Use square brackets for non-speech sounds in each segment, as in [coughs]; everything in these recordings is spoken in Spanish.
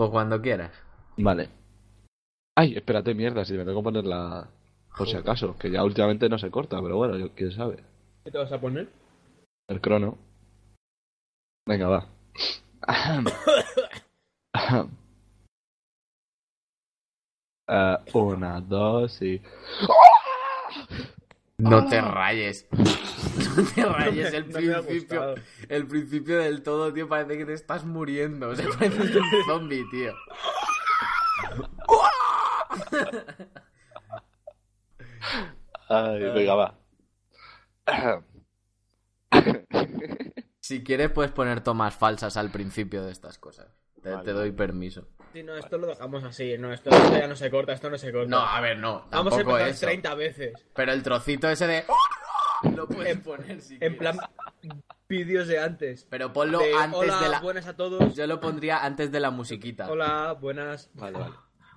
Pues cuando quieras. Vale. Ay, espérate, mierda, si me tengo que poner la... Por si acaso, que ya últimamente no se corta, pero bueno, yo- quién sabe. ¿Qué te vas a poner? El crono. Venga, va. [coughs] Eh, una, dos y... No te rayes. [coughs] [laughs] No te rayes el No principio. El principio del todo, tío, parece que te estás muriendo. O sea, [laughs] pareces un zombie, tío. [laughs] Ay, venga, va. Si quieres, puedes poner tomas falsas al principio de estas cosas. Te, Vale, te doy permiso. Sí, no, esto lo dejamos así. No, esto, esto ya no se corta, esto no se corta. No, a ver, no. Vamos a empezar eso. 30 veces. Pero el trocito ese de. [laughs] Lo puedes poner si En quieres. plan, vídeos de antes. Pero ponlo De, antes Hola, de la. buenas a todos. Yo lo pondría antes de la musiquita. Hola, buenas. Vale, vale.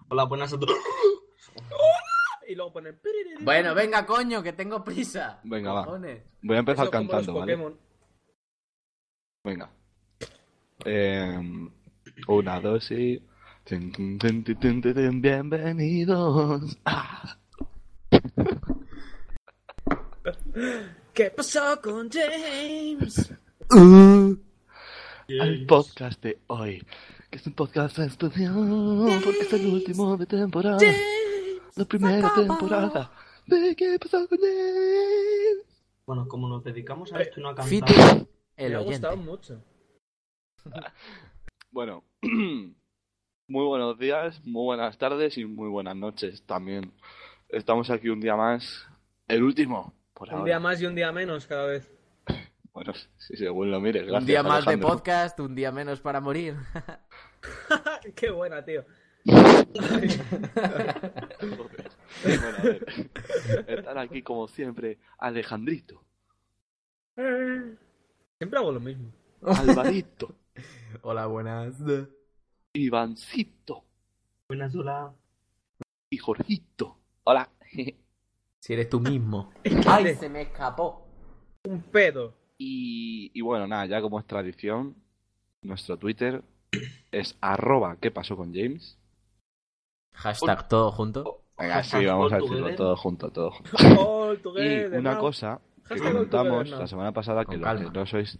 Hola, buenas a todos. [laughs] Y luego poner... Bueno, venga, coño, que tengo prisa. Venga, va. Cojones. Voy a empezar Eso como los cantando, ¿vale? Pokémon. Venga. Eh, una, dos y... Tin, tin, tin, tin, tin, tin, tin, Bienvenidos. [laughs] Ah. ¿Qué pasó con James? Uh, [laughs] al podcast de hoy. Que es un podcast especial porque es el último de temporada. La primera temporada. ¿De qué pasó con él? Bueno, como nos dedicamos a esto y no a cantar, Fiti, Me el ha oyente. gustado mucho. [laughs] Bueno, [clears throat] muy buenos días, muy buenas tardes y muy buenas noches también. Estamos aquí un día más. El último, por Un ahora. día más y un día menos cada vez. [coughs] Bueno, si según lo mires, gracias. Un día más de podcast, un día menos para morir. [laughs] Qué buena, tío. [laughs] Joder. Bueno, a ver. Están aquí como siempre Alejandrito, Siempre hago lo mismo. Alvarito, [laughs] Hola, buenas. Ivancito buenas, hola. y Jorgito. Hola. Si eres tú mismo. [laughs] ¡Ay, se me escapó! Un pedo. Y, y bueno, nada, ya como es tradición, nuestro Twitter es arroba qué pasó con James. Hashtag todo junto. Venga, sí, Hashtag vamos a decirlo todo junto, todo [laughs] junto. Y una cosa que comentamos la semana pasada, que los que no sois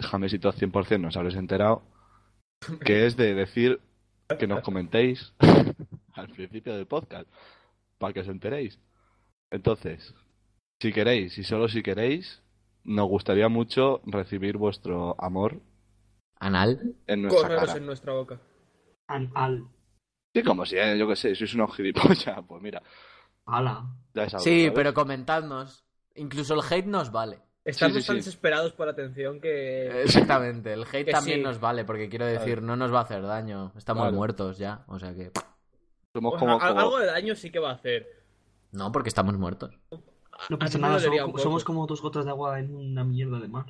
jamesitos 100% no os habréis enterado, [laughs] que es de decir que nos comentéis al principio del podcast, para que os enteréis. Entonces, si queréis, y solo si queréis, nos gustaría mucho recibir vuestro amor Anal. en nuestra Correros cara. en nuestra boca. An, al, Sí, como si, eh, yo qué sé, sois unos gilipollas, [laughs] pues mira, ala. ya es algo, Sí, ¿sabes? pero comentadnos. Incluso el hate nos vale. Estamos Sí, sí, tan sí. desesperados por atención que... Exactamente, el hate también sí. nos vale, porque quiero decir, no nos va a hacer daño. Estamos muertos ya, o sea que. Somos Pues, como- Algo de daño sí que va a hacer. No, porque estamos muertos. No A pasa nada, somos, somos como dos gotas de agua en una mierda de mar.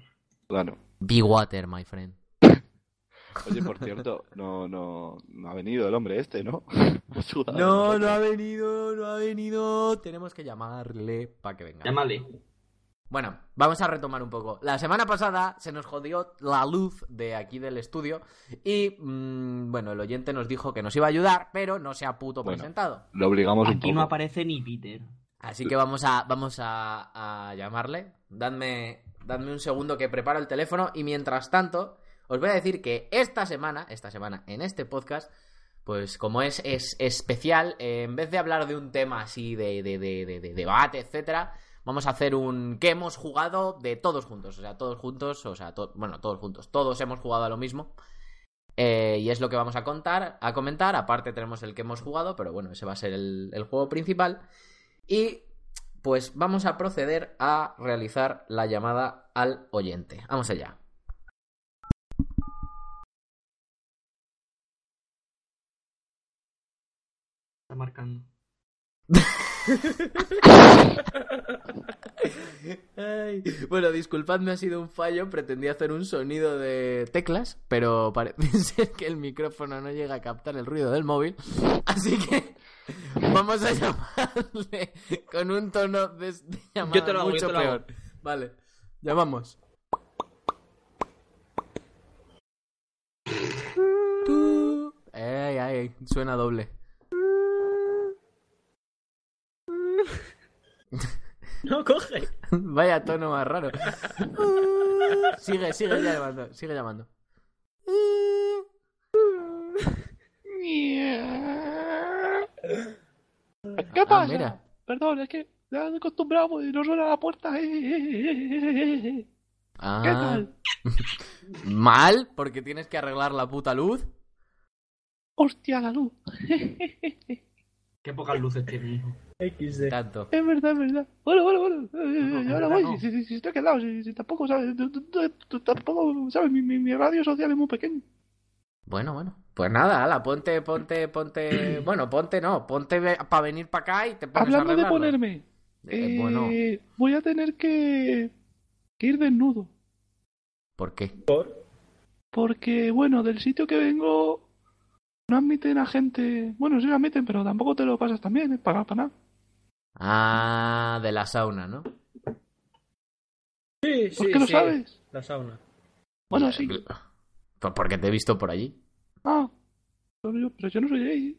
Claro. Be water, my friend. [laughs] Oye, por cierto, no, no, no ha venido el hombre este, ¿no? [laughs] No, no ha venido, no ha venido. Tenemos que llamarle para que venga. Llámale. Bueno, vamos a retomar un poco. La semana pasada se nos jodió la luz de aquí del estudio y, mm, bueno, el oyente nos dijo que nos iba a ayudar, pero no se ha puto Bueno. presentado. Lo obligamos un Aquí poco. no aparece ni Peter. Así que vamos a, vamos a, a llamarle. Dadme, dadme un segundo que preparo el teléfono y mientras tanto os voy a decir que esta semana, esta semana en este podcast, pues como es, es especial, eh, en vez de hablar de un tema así de, de, de, de- de debate, etcétera, vamos a hacer un que hemos jugado de todos juntos, o sea, todos juntos, o sea, to- bueno, todos juntos, todos hemos jugado a lo mismo. Eh, y es lo que vamos a contar, a comentar. Aparte tenemos el que hemos jugado, pero bueno, ese va a ser el, el juego principal. Y pues vamos a proceder a realizar la llamada al oyente. Vamos allá. Está marcando. [laughs] Ay, Bueno, disculpadme, ha sido un fallo. Pretendí hacer un sonido de teclas, pero parece ser [laughs] que el micrófono no llega a captar el ruido del móvil. Así que vamos a llamarle con un tono de, de llamada Yo te lo hago, yo mucho te lo hago. peor. Vale, llamamos. Tú. ahí, suena doble. [laughs] No, coge. Vaya tono más raro. sigue, sigue llamando, sigue llamando. ¿Qué Ah, pasa? mira. Perdón, es que ya me he acostumbrado y no suena la puerta. [laughs] ¿Qué Ah, tal? Mal, porque tienes que arreglar la puta luz. Hostia, la luz. [laughs] Qué pocas luces tiene, hijo. XD. Tanto. Es verdad, es verdad. Bueno, bueno, bueno. Eh, No, ahora voy. no. Si, si, si estoy lado, si, si tampoco, ¿sabes? Tú- tú- tú- tú tampoco, ¿sabes? Mi, mi, mi radio social es muy pequeño. Bueno, bueno. Pues nada, ala, ponte, ponte, ponte. [clears throat] Bueno, ponte no, ponte para venir para acá y te pones a Hablando de ponerme, Eh, bueno, eh, voy a tener que, que ir desnudo. ¿por qué? Porque, bueno, del sitio que vengo no admiten a gente. Bueno, sí admiten, pero tampoco te lo pasas también, ¿eh? Para, para nada. Ah, de la sauna, ¿no? Sí, ¿Por sí, qué lo sí. sabes? La sauna. Bueno, sí. Pues porque te he visto por allí. Ah, pero yo, pero yo no soy gay. ¿eh?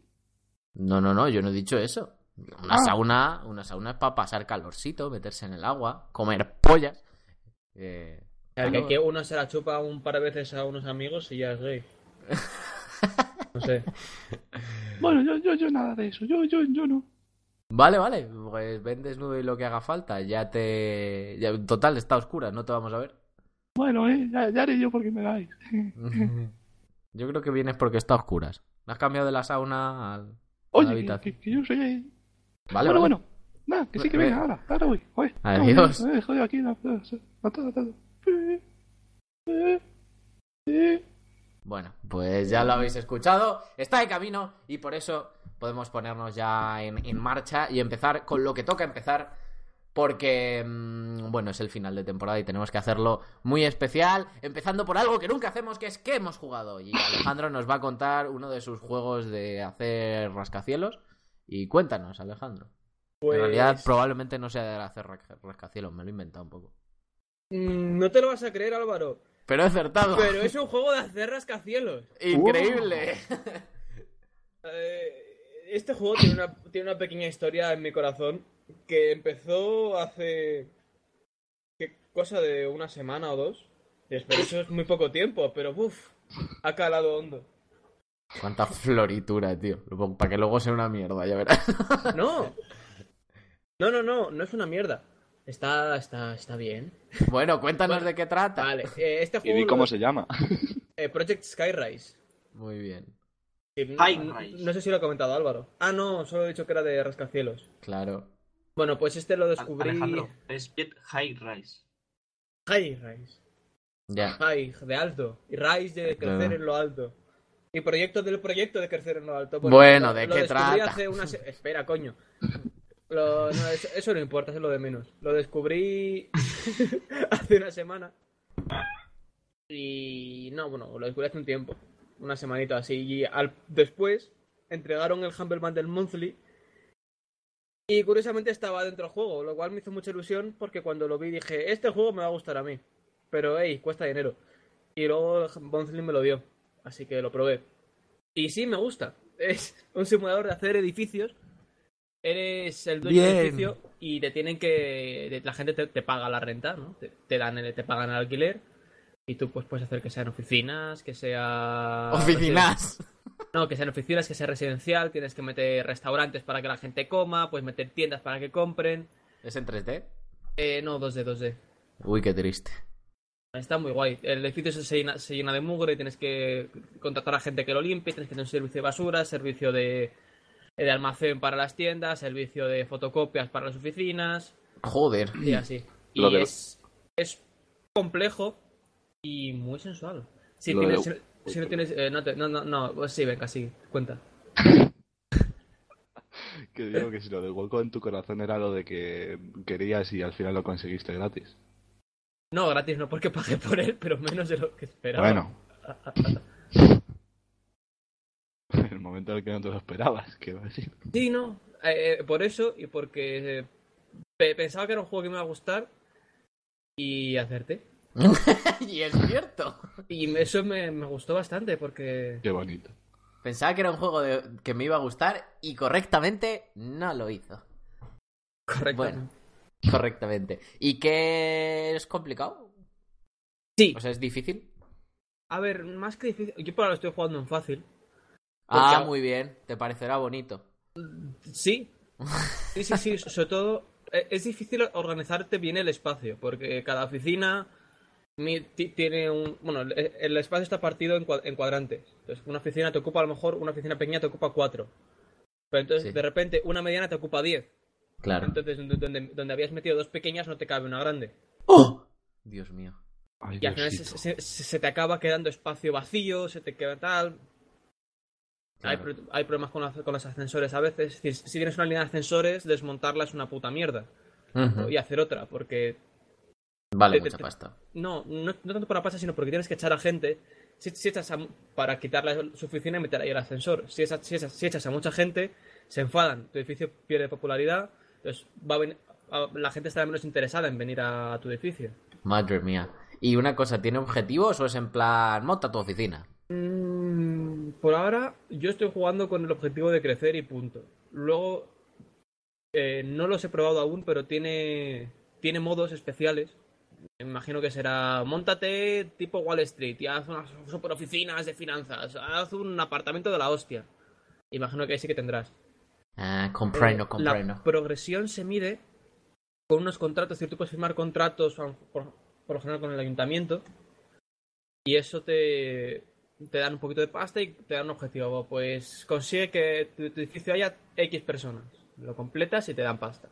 No, no, no, yo no he dicho eso. Una Ah. sauna, una sauna es para pasar calorcito, meterse en el agua, comer pollas. Eh, El que, que uno se la chupa un par de veces a unos amigos y ya es gay. [laughs] No sé. Bueno, yo, yo, yo nada de eso. Yo, yo, yo no. Vale, vale, pues ven desnudo y lo que haga falta. Ya te. ya- total, está oscura, no te vamos a ver. Bueno, eh, ya, ya haré yo porque me dais. [laughs] Yo creo que vienes porque está a oscuras. Has cambiado de la sauna al. a la Oye, que, habitación. que- que yo soy gay. Vale, bueno, vale. bueno. Nada, que sí que Ve- venga, ahora, ahora voy. Joder, Adiós. No, me he jodido aquí. No. Eh, eh, eh. Bueno, pues ya lo habéis escuchado. Está de camino y por eso podemos ponernos ya en, en marcha y empezar con lo que toca empezar. Porque, mm, bueno, es el final de temporada y tenemos que hacerlo muy especial. Empezando por algo que nunca hacemos, que es que hemos jugado. Y Alejandro nos va a contar uno de sus juegos de hacer rascacielos. Y cuéntanos, Alejandro. Pues, En realidad, probablemente no sea de hacer ra- rascacielos, me lo he inventado un poco. mm, No te lo vas a creer, Álvaro. Pero he acertado. Pero es un juego de hacer rascacielos. Increíble. [laughs] Eh, este juego tiene una, tiene una pequeña historia en mi corazón que empezó hace. ¿Qué cosa de una semana o dos? Pero eso es muy poco tiempo, pero uff, ha calado hondo. Cuánta floritura, tío. Para que luego sea una mierda, ya verás. [laughs] No, no, no, no, no es una mierda. Está, está, está bien. Bueno, cuéntanos Bueno, de qué trata. Vale, eh, este Y juego. di cómo se llama. [laughs] eh, Project Skyrise. Muy bien. No-. No sé si lo ha comentado Álvaro. Ah, no, solo he dicho que era de rascacielos. Claro. Bueno, pues este lo descubrí. Alejandro, es High Rise. High Rise. Ya. High, de alto. Y Rise de crecer Claro. en lo alto. Y proyecto del proyecto de crecer en lo alto. Bueno, lo- ¿de lo qué descubrí trata? hace una se- Espera, coño. Lo- no, eso, eso no importa, eso es lo de menos. Lo descubrí [laughs] hace una semana. Y no, bueno, lo descubrí hace un tiempo. Una semanita así. Y al, después entregaron el Humble Bundle Monthly. Y curiosamente estaba dentro del juego, lo cual me hizo mucha ilusión porque cuando lo vi dije, este juego me va a gustar a mí. Pero, hey, cuesta dinero. Y luego el Monthly me lo dio. Así que lo probé. Y sí, me gusta. [laughs] Es un simulador de hacer edificios. Eres el dueño del edificio y te tienen que. La gente te, te paga la renta, ¿no? Te, te dan el, te pagan el alquiler. Y tú pues puedes hacer que sean oficinas, que sea. Oficinas. No, que sean oficinas, que sea residencial. Tienes que meter restaurantes para que la gente coma. Puedes meter tiendas para que compren. ¿Es en 3D? Eh, no, 2D, 2D. Uy, qué triste. Está muy guay. El edificio se llena, se llena de mugre, tienes que contratar a gente que lo limpie, tienes que tener un servicio de basura, servicio de, de almacén para las tiendas, servicio de fotocopias para las oficinas Joder. y así. Y es, es complejo y muy sensual. Si, Lo de- tienes, si, si no tienes... eh, no, te- no, no, no, pues sí, venga, sí, cuenta. [laughs] Que digo que si lo del hueco en tu corazón era lo de que querías y al final lo conseguiste gratis. No, gratis no, porque pagué por él, pero menos de lo que esperaba. Bueno. En [laughs] el momento en el que no te lo esperabas, [laughs] quiero decir. Sí, no. eh, eh, por eso y porque eh, pe- pensaba que era un juego que me iba a gustar y acerté. [laughs] y es [laughs] cierto. Y eso me, me gustó bastante porque Qué bonito. Pensaba que era un juego de- que me iba a gustar y correctamente no lo hizo. Correcto. Bueno, correctamente. ¿Y qué es complicado? Sí. O sea, es difícil. A ver, más que difícil. Yo por ahora estoy jugando en fácil. Ah, Porque- muy bien. Te parecerá bonito. Sí. [laughs] Sí, sí, sí. Sobre todo, eh, es difícil organizarte bien el espacio, porque cada oficina tiene un. Bueno, el, espacio está partido en, cua- en cuadrantes. Entonces, una oficina te ocupa, a lo mejor, una oficina pequeña te ocupa cuatro. Pero entonces, Sí. de repente, una mediana te ocupa diez. Claro. Entonces, donde, donde- donde habías metido dos pequeñas, no te cabe una grande. ¡Oh! Dios mío. Ay, Y al final se, se- te acaba quedando espacio vacío, se te queda tal. Hay, Claro. hay problemas con, las- con los ascensores a veces. Es decir, si tienes una línea de ascensores, desmontarla es una puta mierda. Y hacer otra, porque. Vale mucha pasta. No, no, no tanto por la pasta, sino porque tienes que echar a gente. Si, si echas a- para quitarle su oficina y meter ahí el ascensor. Si, echas- si echas- si echas a mucha gente, se enfadan. Tu edificio pierde popularidad. Entonces, va a ven- a- la gente estará menos interesada en venir a tu edificio. Madre mía. Y una cosa, ¿tiene objetivos o es en plan, monta tu oficina? Mm, por ahora, yo estoy jugando con el objetivo de crecer y punto. Luego, eh, no los he probado aún, pero tiene, tiene modos especiales. Me imagino que será, montate tipo Wall Street y haz unas super oficinas de finanzas, haz un apartamento de la hostia. Imagino que ahí sí que tendrás. Ah, comprendo, comprendo. La progresión se mide con unos contratos, es decir, tú puedes firmar contratos por lo general con el ayuntamiento y eso te, te dan un poquito de pasta y te dan un objetivo. Pues consigue que tu, tu edificio haya X personas. Lo completas y te dan pasta.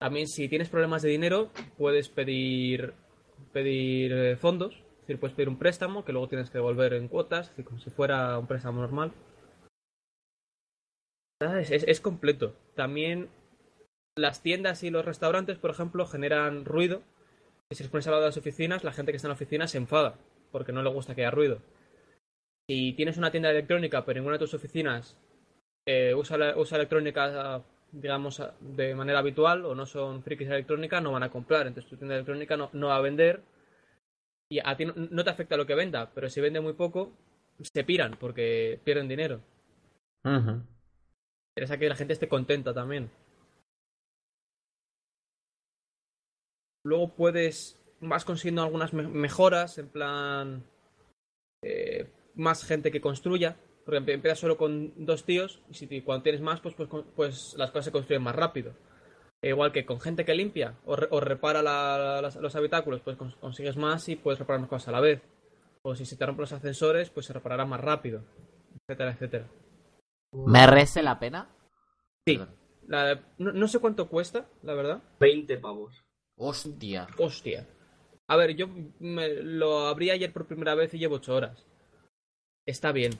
También si tienes problemas de dinero, puedes pedir, pedir eh, fondos. Es decir, puedes pedir un préstamo que luego tienes que devolver en cuotas, como si fuera un préstamo normal. Es, completo. También las tiendas y los restaurantes, por ejemplo, generan ruido. Y si les pones al lado de las oficinas, la gente que está en la oficina se enfada porque no le gusta que haya ruido. Si tienes una tienda electrónica, pero ninguna de tus oficinas eh, usa electrónica, digamos, de manera habitual o no son frikis de electrónica, no van a comprar. Entonces tu tienda electrónica no, no va a vender. Y a ti no, no te afecta lo que venda, pero si vende muy poco, se piran porque pierden dinero. Ujú. Interesa que la gente esté contenta también. Luego puedes. Vas consiguiendo algunas me- mejoras, en plan. eh, más gente que construya. Porque empe- empiezas solo con dos tíos y si cuando tienes más, pues, pues, pues las cosas se construyen más rápido. E igual que con gente que limpia o, re- o repara la- las- los habitáculos, pues cons- consigues más y puedes reparar más cosas a la vez. O si se te rompen los ascensores, pues se reparará más rápido. Etcétera, etcétera. ¿Merece la pena? Sí. La- no, no sé cuánto cuesta, la verdad. 20 pavos. Hostia. Hostia. A ver, yo me lo abrí ayer por primera vez y llevo 8 horas. Está bien.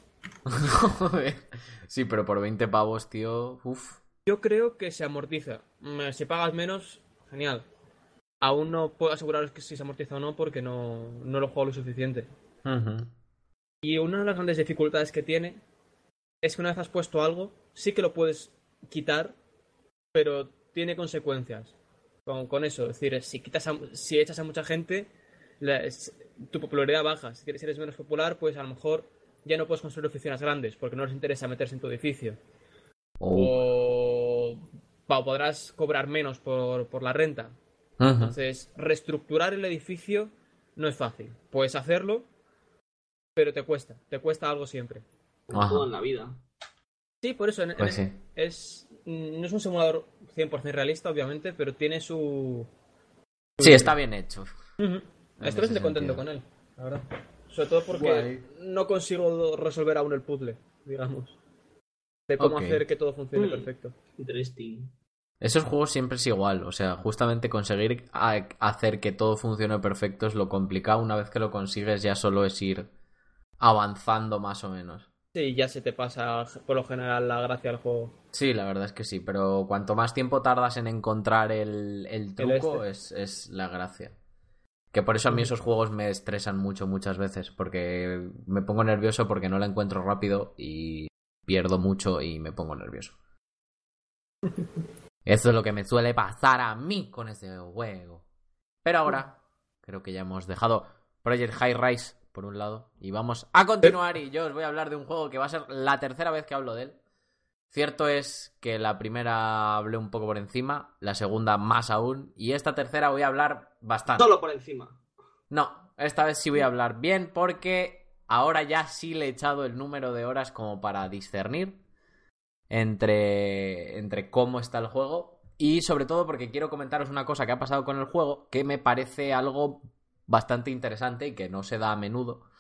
[laughs] Sí, pero por 20 pavos, tío. Uf. Yo creo que se amortiza. Mm, Si pagas menos, genial. Aún no puedo aseguraros que si se amortiza o no porque no, no lo juego lo suficiente. Y una de las grandes dificultades que tiene es que una vez has puesto algo, sí que lo puedes quitar, pero tiene consecuencias con, con eso. Es decir, si, quitas a- si echas a mucha gente, la- es- tu popularidad baja. Si eres menos popular, pues a lo mejor ya no puedes construir oficinas grandes porque no les interesa meterse en tu edificio. Oh. O pa- podrás cobrar menos por, por la renta. Entonces, reestructurar el edificio no es fácil. Puedes hacerlo, pero te cuesta. Te cuesta algo siempre. Como todo en la vida. Sí, por eso en- en- Pues sí. es no es un simulador 100% realista, obviamente, pero tiene su... Sí, está bien hecho. Estoy bastante contento con él, la verdad. Sobre todo porque Guay. no consigo resolver aún el puzzle, digamos. De cómo hacer que todo funcione Mm. perfecto. Interesting. Esos juegos siempre es igual, o sea, justamente conseguir hacer que todo funcione perfecto es lo complicado. Una vez que lo consigues ya solo es ir avanzando más o menos. Sí, ya se te pasa por lo general la gracia del juego. Sí, la verdad es que sí, pero cuanto más tiempo tardas en encontrar el, el truco este. es, es la gracia. Que por eso a mí esos juegos me estresan mucho muchas veces, porque me pongo nervioso porque no la encuentro rápido y pierdo mucho y me pongo nervioso. [laughs] Eso es lo que me suele pasar a mí con ese juego. Pero ahora creo que ya hemos dejado Project High Rise por un lado. Y vamos a continuar y yo os voy a hablar de un juego que va a ser la tercera vez que hablo de él. Cierto es que la primera hablé un poco por encima, la segunda más aún, y esta tercera voy a hablar bastante. Solo por encima. No, esta vez sí voy a hablar bien porque ahora ya sí le he echado el número de horas como para discernir entre, entre cómo está el juego y sobre todo porque quiero comentaros una cosa que ha pasado con el juego que me parece algo bastante interesante y que no se da a menudo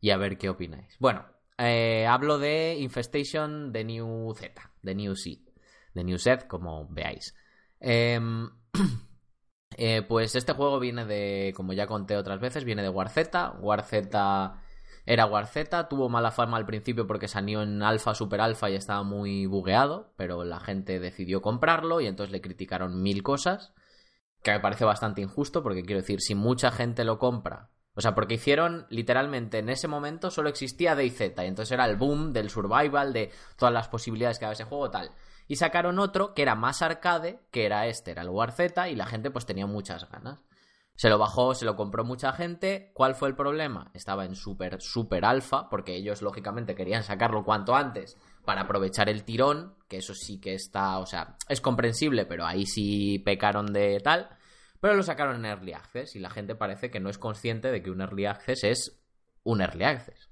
y a ver qué opináis. Bueno, eh, hablo de Infestation de New Z, de New Z, de New Z, como veáis. Em, [clears throat] eh, pues este juego viene de, como ya conté otras veces, viene de War Z. War Z era War Z, tuvo mala fama al principio porque salió en alfa, super alfa y estaba muy bugueado, pero la gente decidió comprarlo y entonces le criticaron mil cosas, que me parece bastante injusto porque quiero decir, si mucha gente lo compra o sea, porque hicieron literalmente en ese momento solo existía DayZ y entonces era el boom del survival, de todas las posibilidades que daba ese juego, tal. Y sacaron otro que era más arcade, que era este, era el War Z y la gente pues tenía muchas ganas. Se lo bajó, se lo compró mucha gente. ¿Cuál fue el problema? Estaba en super, super alfa, porque ellos lógicamente querían sacarlo cuanto antes para aprovechar el tirón, que eso sí que está, o sea, es comprensible, pero ahí sí pecaron de tal. Pero lo sacaron en Early Access y la gente parece que no es consciente de que un Early Access es un Early Access.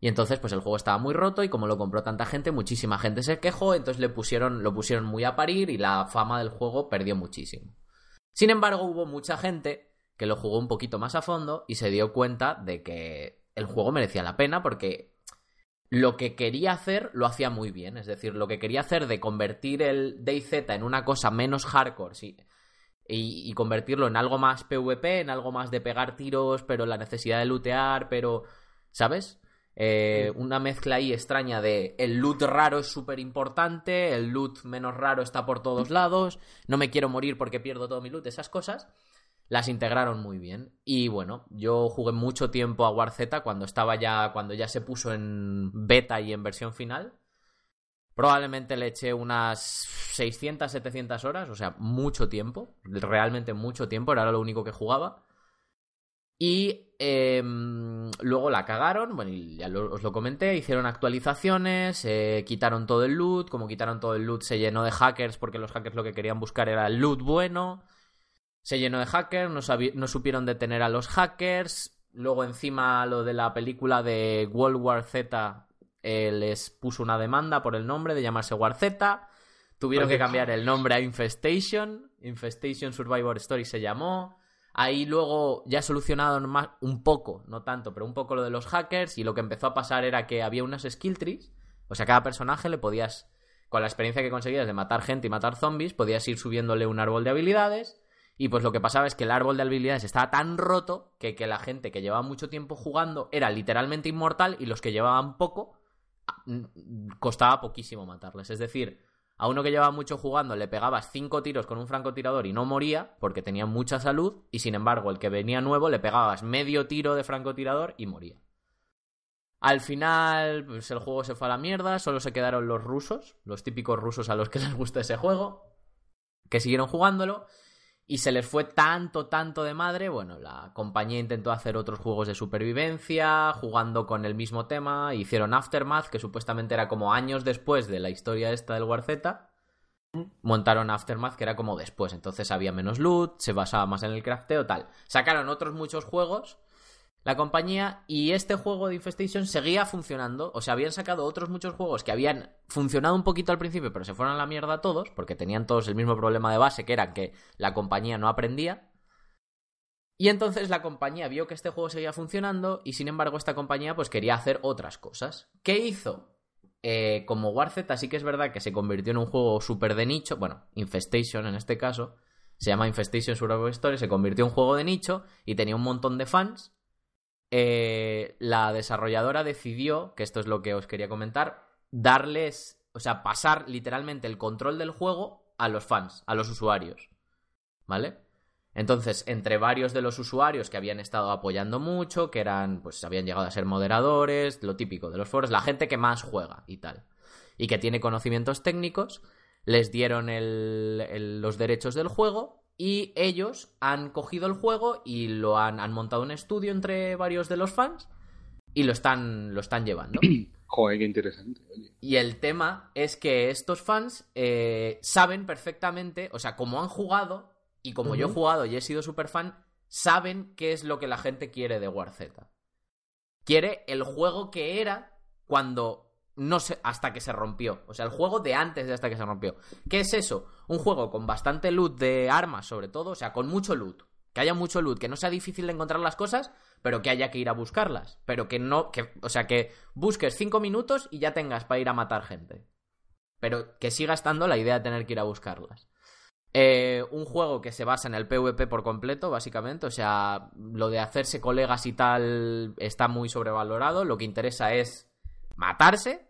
Y entonces, pues el juego estaba muy roto y como lo compró tanta gente, muchísima gente se quejó, entonces le pusieron, lo pusieron muy a parir y la fama del juego perdió muchísimo. Sin embargo, hubo mucha gente que lo jugó un poquito más a fondo y se dio cuenta de que el juego merecía la pena porque lo que quería hacer lo hacía muy bien. Es decir, lo que quería hacer de convertir el DayZ en una cosa menos hardcore, sí, y, convertirlo en algo más PvP, en algo más de pegar tiros, pero la necesidad de lootear, pero, ¿sabes? Eh, una mezcla ahí extraña de el loot raro es súper importante, el loot menos raro está por todos [laughs] lados, no me quiero morir porque pierdo todo mi loot, esas cosas, las integraron muy bien. Y bueno, yo jugué mucho tiempo a War Z cuando estaba ya, cuando ya se puso en beta y en versión final. Probablemente le eché unas 600, 700 horas, o sea, mucho tiempo, realmente mucho tiempo, era lo único que jugaba. Y em, luego la cagaron, bueno, ya os lo comenté, hicieron actualizaciones, eh, quitaron todo el loot, como quitaron todo el loot se llenó de hackers porque los hackers lo que querían buscar era el loot bueno, se llenó de hackers, no, no supieron detener a los hackers, luego encima lo de la película de World War Z eh, les puso una demanda por el nombre de llamarse War Z. Tuvieron que cambiar el nombre a Infestation. Infestation Survivor Story se llamó. Ahí luego ya solucionaron más, un poco, no tanto, pero un poco lo de los hackers. Y lo que empezó a pasar era que había unas skill trees. O sea, cada personaje le podías, con la experiencia que conseguías de matar gente y matar zombies, podías ir subiéndole un árbol de habilidades. Y pues lo que pasaba es que el árbol de habilidades estaba tan roto que, que la gente que llevaba mucho tiempo jugando era literalmente inmortal y los que llevaban poco costaba poquísimo matarles. Es decir, a uno que llevaba mucho jugando le pegabas cinco tiros con un francotirador y no moría porque tenía mucha salud y sin embargo el que venía nuevo le pegabas medio tiro de francotirador y moría. Al final, pues el juego se fue a la mierda, solo se quedaron los rusos, los típicos rusos a los que les gusta ese juego, que siguieron jugándolo y se les fue tanto, tanto de madre. Bueno, la compañía intentó hacer otros juegos de supervivencia, jugando con el mismo tema. Hicieron Aftermath, que supuestamente era como años después de la historia esta del War Z. Montaron Aftermath, que era como después. Entonces había menos loot, se basaba más en el crafteo, tal. Sacaron otros muchos juegos la compañía y este juego de Infestation seguía funcionando. O sea, habían sacado otros muchos juegos que habían funcionado un poquito al principio, pero se fueron a la mierda todos, porque tenían todos el mismo problema de base, que era que la compañía no aprendía. Y entonces la compañía vio que este juego seguía funcionando y sin embargo esta compañía pues quería hacer otras cosas. ¿Qué hizo? Eh, como War Z sí que es verdad que se convirtió en un juego súper de nicho, bueno, Infestation en este caso, se llama Infestation Survival Story, se convirtió en un juego de nicho y tenía un montón de fans eh, la desarrolladora decidió, que esto es lo que os quería comentar, darles, o sea, pasar literalmente el control del juego a los fans, a los usuarios. ¿Vale? Entonces, entre varios de los usuarios que habían estado apoyando mucho, que eran, pues habían llegado a ser moderadores, lo típico de los foros, la gente que más juega y tal, y que tiene conocimientos técnicos, les dieron los derechos del juego y ellos han cogido el juego y lo han, han montado un estudio entre varios de los fans y lo están, lo están llevando. [clears throat] Joder, qué interesante. oye. Y el tema es que estos fans eh, saben perfectamente, o sea, como han jugado, y como yo he jugado y he sido súper fan, saben qué es lo que la gente quiere de War Z. Quiere el juego que era cuando no sé, hasta que se rompió. O sea, el juego de antes de hasta que se rompió. ¿Qué es eso? Un juego con bastante loot de armas, sobre todo, o sea, con mucho loot. Que haya mucho loot, que no sea difícil de encontrar las cosas, pero que haya que ir a buscarlas. Pero que no, que, o sea, que busques cinco minutos y ya tengas para ir a matar gente. Pero que siga estando la idea de tener que ir a buscarlas. Eh, un juego que se basa en el PvP por completo, básicamente. O sea, lo de hacerse colegas y tal está muy sobrevalorado. Lo que interesa es matarse.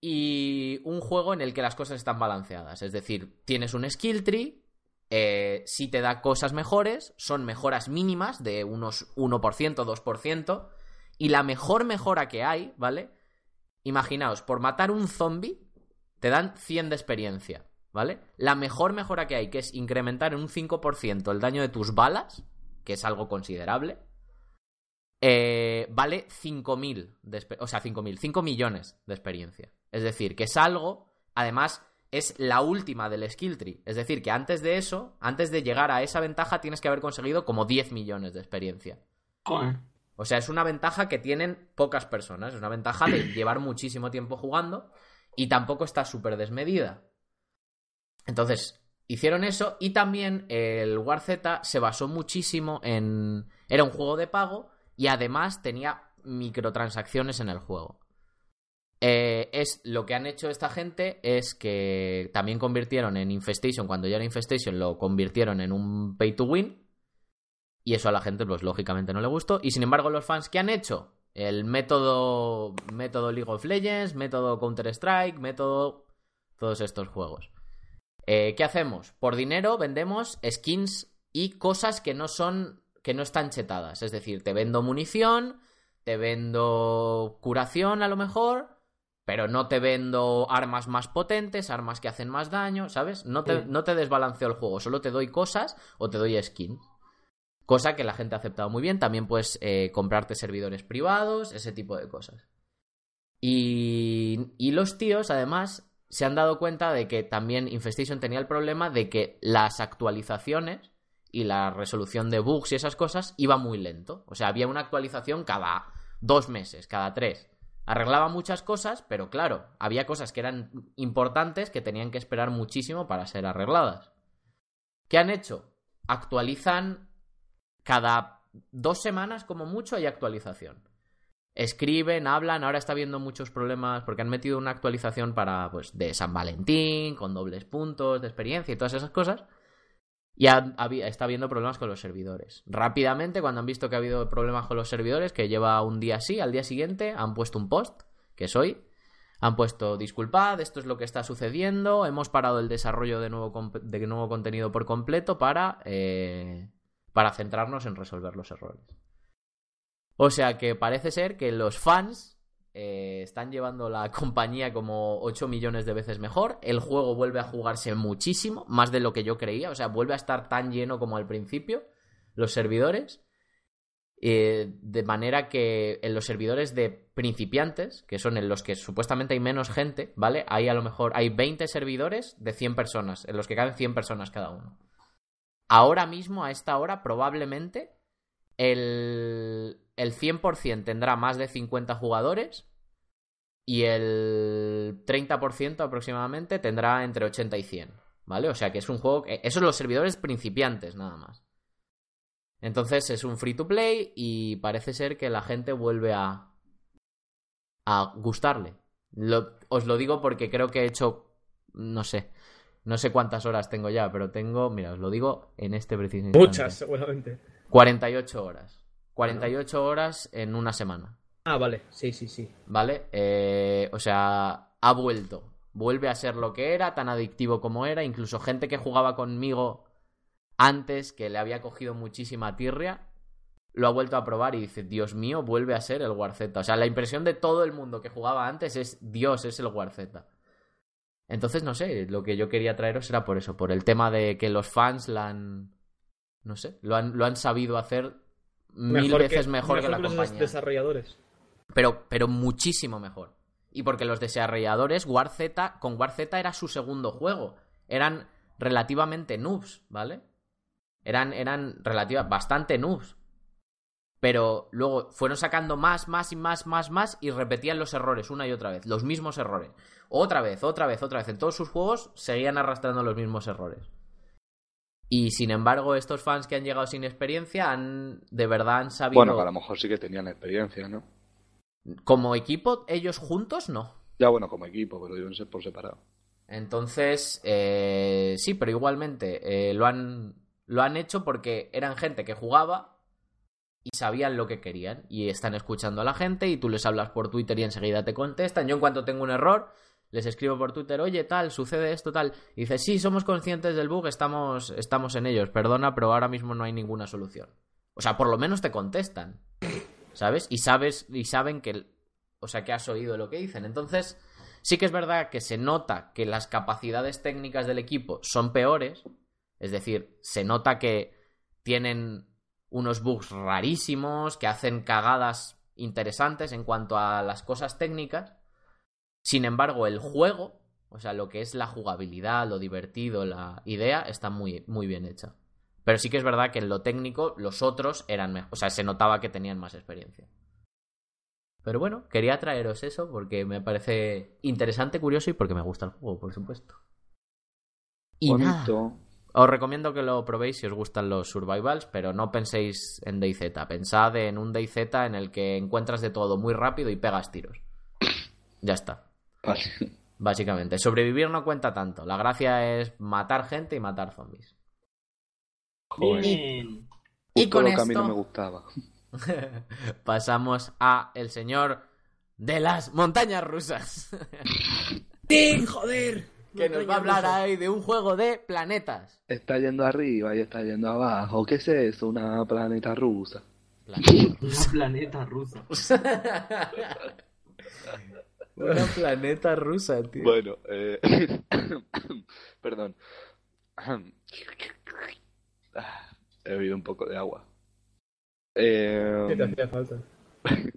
Y un juego en el que las cosas están balanceadas. Es decir, tienes un skill tree. eh, si te da cosas mejores, son mejoras mínimas de unos 1%, 2%. Y la mejor mejora que hay, ¿vale? Imaginaos, por matar un zombie, te dan 100 de experiencia, ¿vale? La mejor mejora que hay, que es incrementar en un 5% el daño de tus balas, que es algo considerable, eh, vale 5.000, de exper- o sea, 5.000, 5 millones de experiencia. Es decir, que es algo, además, es la última del skill tree. Es decir, que antes de eso, antes de llegar a esa ventaja, tienes que haber conseguido como 10 millones de experiencia. Joder. O sea, es una ventaja que tienen pocas personas. Es una ventaja de [clears throat] llevar muchísimo tiempo jugando y tampoco está súper desmedida. Entonces, hicieron eso y también el War Z se basó muchísimo en... Era un juego de pago y además tenía microtransacciones en el juego. Eh, es lo que han hecho esta gente es que también convirtieron en Infestation, cuando ya era Infestation, lo convirtieron en un pay to win. Y eso a la gente, pues lógicamente no le gustó. Y sin embargo, los fans que han hecho el método, método League of Legends, método Counter-Strike, método todos estos juegos. Eh, ¿Qué hacemos? Por dinero vendemos skins y cosas que no son, que no están chetadas. Es decir, te vendo munición, te vendo curación a lo mejor, pero no te vendo armas más potentes, armas que hacen más daño, ¿sabes? No te, Sí. no te desbalanceo el juego, solo te doy cosas o te doy skins. Cosa que la gente ha aceptado muy bien. También puedes eh, comprarte servidores privados, ese tipo de cosas. Y, y los tíos, además, se han dado cuenta de que también Infestation tenía el problema de que las actualizaciones y la resolución de bugs y esas cosas iba muy lento. O sea, había una actualización cada dos meses, cada tres. Arreglaba muchas cosas, pero claro, había cosas que eran importantes que tenían que esperar muchísimo para ser arregladas. ¿Qué han hecho? Actualizan cada dos semanas, como mucho, hay actualización. Escriben, hablan, ahora está habiendo muchos problemas porque han metido una actualización para, pues, de San Valentín, con dobles puntos de experiencia y todas esas cosas. Y está habiendo problemas con los servidores. Rápidamente, cuando han visto que ha habido problemas con los servidores, que lleva un día así, al día siguiente han puesto un post, que es hoy. Han puesto, disculpad, esto es lo que está sucediendo, hemos parado el desarrollo de nuevo, de nuevo contenido por completo para, eh, para centrarnos en resolver los errores. O sea que parece ser que los fans eh, están llevando la [laughs] compañía como 8 millones de veces mejor. El juego vuelve a jugarse muchísimo, más de lo que yo creía. O sea, vuelve a estar tan lleno como al principio los servidores. Eh, de manera que en los servidores de principiantes, que son en los que supuestamente hay menos gente, ¿vale? Hay a lo mejor hay 20 servidores de 100 personas, en los que caben 100 personas cada uno. Ahora mismo, a esta hora, probablemente el, el 100% tendrá más de 50 jugadores y el 30% aproximadamente tendrá entre 80 y 100, ¿vale? O sea que es un juego... que- Esos son los servidores principiantes, nada más. Entonces es un free to play y parece ser que la gente vuelve a, a gustarle. Lo- os lo digo porque creo que he hecho, no sé, no sé cuántas horas tengo ya, pero tengo, mira, os lo digo en este preciso. Muchas, seguramente. 48 horas. 48 horas en una semana, Ah, vale. Sí, sí, sí. ¿vale? Eh, o sea, ha vuelto. Vuelve a ser lo que era, tan adictivo como era. Incluso gente que jugaba conmigo antes, que le había cogido muchísima tirria, lo ha vuelto a probar y dice, Dios mío, vuelve a ser el War Z. O sea, la impresión de todo el mundo que jugaba antes es, Dios, es el War Z. Entonces, no sé, lo que yo quería traeros era por eso, por el tema de que los fans la han. No sé, lo han, lo han sabido hacer mil Mejor veces mejor, que la los compañía. desarrolladores. Pero, pero muchísimo mejor. Y porque los desarrolladores, War Z, con War Z era su segundo juego. Eran relativamente noobs, ¿vale? Eran, eran relativa, bastante noobs. Pero luego fueron sacando más, más y más, más, más y repetían los errores una y otra vez. Los mismos errores. Otra vez, otra vez, otra vez. En todos sus juegos seguían arrastrando los mismos errores. Y sin embargo, estos fans que han llegado sin experiencia han de verdad han sabido. Bueno, que a lo mejor sí que tenían experiencia, ¿no? Como equipo, ellos juntos no. Ya bueno, como equipo, pero deben ser por separado. Entonces, eh, sí, pero igualmente eh, lo, han, lo han hecho porque eran gente que jugaba y sabían lo que querían. Y están escuchando a la gente y tú les hablas por Twitter y enseguida te contestan. Yo en cuanto tengo un error, les escribo por Twitter, oye, tal, sucede esto, tal. Y dice, sí, somos conscientes del bug, estamos, estamos en ellos, perdona, pero ahora mismo no hay ninguna solución. O sea, por lo menos te contestan. ¿Sabes? Y sabes, y saben que. O sea, que has oído lo que dicen. Entonces, sí que es verdad que se nota que las capacidades técnicas del equipo son peores. Es decir, se nota que tienen unos bugs rarísimos, que hacen cagadas interesantes en cuanto a las cosas técnicas. Sin embargo, el juego, o sea, lo que es la jugabilidad, lo divertido, la idea, está muy, muy bien hecha. Pero sí que es verdad que en lo técnico los otros eran mejor. O sea, se notaba que tenían más experiencia. Pero bueno, quería traeros eso porque me parece interesante, curioso y porque me gusta el juego, por supuesto. Y nada. Bonito. Os recomiendo que lo probéis si os gustan los survivals, pero no penséis en DayZ. Pensad en un DayZ en el que encuentras de todo muy rápido y pegas tiros. Ya está. Vale. Básicamente. Sobrevivir no cuenta tanto. La gracia es matar gente y matar zombies. Joder. Bien. Y con lo que a mí no esto- me gustaba. [laughs] Pasamos a el señor de las montañas rusas. [laughs] ¡Sí, joder! [laughs] que nos va a hablar ahí de un juego de planetas. Está yendo arriba y está yendo abajo. ¿Qué es eso? Una planeta rusa. Planetas Un planeta ruso. Una planeta rusa, tío. Bueno, eh... [coughs] perdón. [coughs] He bebido un poco de agua. Eh, ¿Qué te hacía falta? [laughs]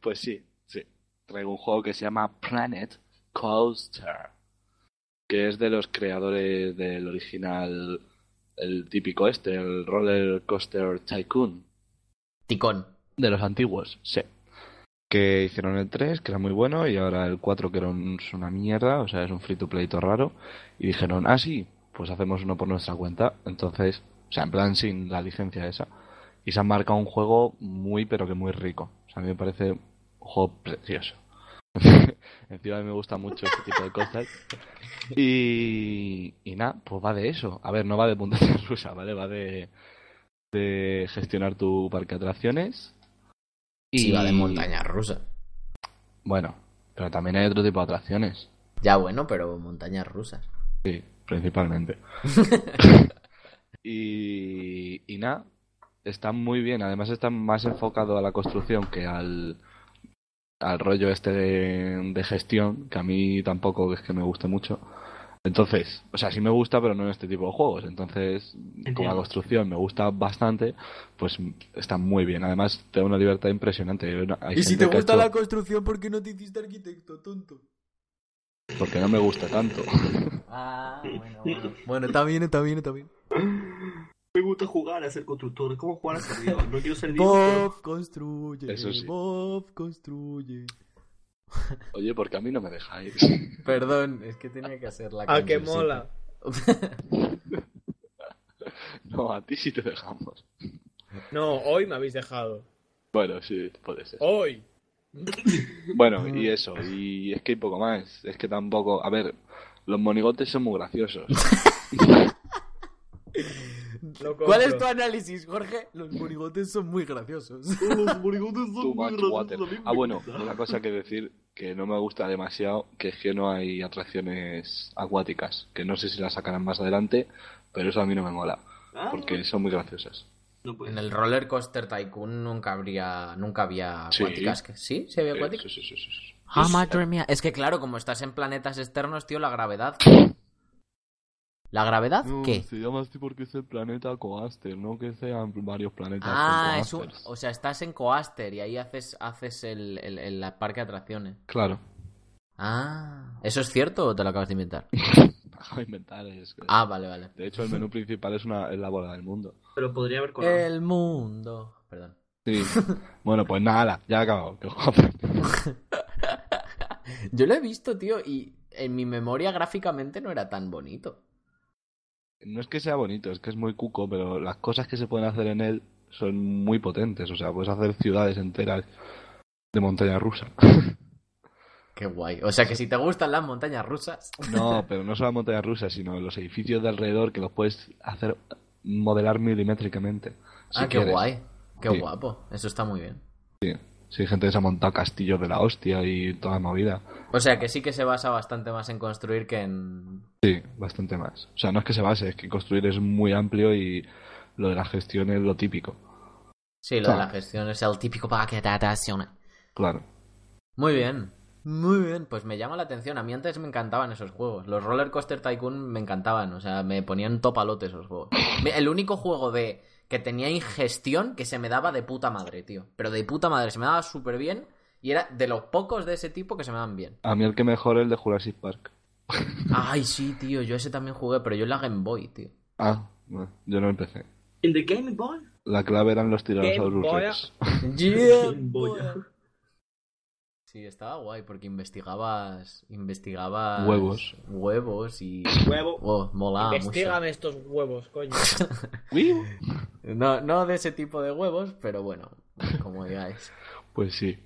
Pues sí, sí. Traigo un juego que se llama Planet Coaster. Que es de los creadores del original, el típico este, el Roller Coaster Tycoon. Ticón. De los antiguos, sí. Que hicieron el 3, que era muy bueno, y ahora el 4, que era un- una mierda, o sea, es un free to play raro. Y dijeron, ah, sí, pues hacemos uno por nuestra cuenta. Entonces, o sea, en plan sin la licencia esa. Y se han marcado un juego muy, pero que muy rico. O sea, a mí me parece un juego precioso. [laughs] Encima me gusta mucho este tipo de cosas. Y, y nada, pues va de eso. A ver, no va de puntación [laughs] rusa, ¿vale? Va de, de gestionar tu parque de atracciones. Sí, va de montañas rusas. Bueno, pero también hay otro tipo de atracciones. Ya bueno, pero montañas rusas. Sí, principalmente. [laughs] y, y nada, está muy bien. Además está más enfocado a la construcción que al, al rollo este de, de gestión, que a mí tampoco es que me guste mucho. Entonces, o sea, sí me gusta, pero no en este tipo de juegos. Entonces, como la Entiendo. construcción me gusta bastante, pues está muy bien. Además, te da una libertad impresionante. Hay Y si te gusta hecho- la construcción, ¿por qué no te hiciste arquitecto, tonto? Porque no me gusta tanto. [laughs] Ah, bueno, bueno. Bueno, está bien, está bien, está bien. Me gusta jugar a ser constructor. ¿Cómo jugar a ser Dios? No quiero ser Dios. pero- Bob construye. Eso sí. Bob construye. Oye, porque a mí no me dejáis. [laughs] Perdón, es que tenía que hacer la ¡Ah, qué cancioncita. mola! [laughs] No, a ti sí te dejamos. No, hoy me habéis dejado. Bueno, sí, puede ser. ¡Hoy! Bueno, y eso, y es que hay poco más. Es que tampoco. A ver, los monigotes son muy graciosos. [laughs] ¿Cuál es tu análisis, Jorge? Los [laughs] monigotes son muy graciosos. [laughs] Los monigotes son Too muy graciosos, Ah, bueno, una cosa que decir que no me gusta demasiado, que es que no hay atracciones acuáticas. Que no sé si las sacarán más adelante, pero eso a mí no me mola. Ah, Porque son muy graciosas. no En el Roller Coaster Tycoon nunca habría, nunca había acuáticas. ¿que- ¿Sí? ¿Sí había Eh, acuáticas? sí, sí, sí, sí, sí. Ah, madre mía. Es que claro, como estás en planetas externos, tío, la gravedad. [laughs] ¿La gravedad No, qué? Se llama así porque es el planeta Coaster, no que sean varios planetas. Ah, es un, o sea, estás en Coaster y ahí haces, haces el, el, el parque de atracciones. Claro. Ah, ¿eso es cierto o te lo acabas de inventar? [laughs] Acabo de inventar. Es... Ah, vale, vale. De hecho, el menú principal es, una, es la bola del mundo. Pero podría haber colado. El mundo. Perdón. Sí. bueno, pues nada, ya he acabado. Que. [laughs] Yo lo he visto, tío, y en mi memoria gráficamente no era tan bonito. No es que sea bonito, es que es muy cuco, pero las cosas que se pueden hacer en él son muy potentes. O sea, puedes hacer ciudades enteras de montaña rusa. [laughs] Qué guay. O sea que si te gustan las montañas rusas. [laughs] No, pero no solo las montañas rusas, sino los edificios de alrededor que los puedes hacer modelar milimétricamente. si ah, qué quieres. guay. Qué Sí. guapo. Eso está muy bien. Sí, hay gente que se ha montado castillos de la hostia y toda movida. O sea que sí que se basa bastante más en construir que en. Sí, bastante más. O sea, no es que se base, es que construir es muy amplio y lo de la gestión es lo típico. Sí, lo de la gestión es el típico paquete de atracciones. Claro. Muy bien. Muy bien, pues me llama la atención. A mí antes me encantaban esos juegos. Los Roller Coaster Tycoon me encantaban. O sea, me ponían topalote esos juegos. El único juego de que tenía ingestión que se me daba de puta madre, tío. Pero de puta madre, se me daba súper bien. Y era de los pocos de ese tipo que se me dan bien. A mí el que mejor es el de Jurassic Park. [laughs] Ay, sí, tío. Yo ese también jugué, pero yo en la Game Boy, tío. Ah, bueno, yo no empecé. ¿In the Game Boy? La clave eran los Boy. Rex. [laughs] Yeah, Game Boy. Sí, estaba guay porque investigabas. Investigabas. Huevos. Huevos y. Huevo. Oh, molaba mucho. Investígame estos huevos, coño. [laughs] No, no de ese tipo de huevos, pero bueno, como digáis. Pues sí.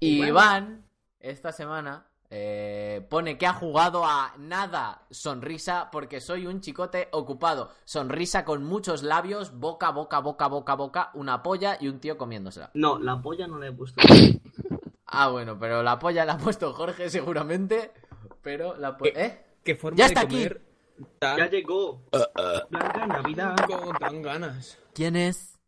Y Bueno. Iván, esta semana, eh, pone que ha jugado a nada sonrisa porque soy un chicote ocupado. Sonrisa con muchos labios, boca, boca, boca, boca, boca, una polla y un tío comiéndosela. No, la polla no la he puesto. [laughs] Ah, bueno, pero la polla la ha puesto Jorge seguramente, pero la po-. ¿Eh? ¿Qué forma Ya de está aquí. comer tan- Ya llegó. Blanca Navidad. con tan ganas? ¿Quién es?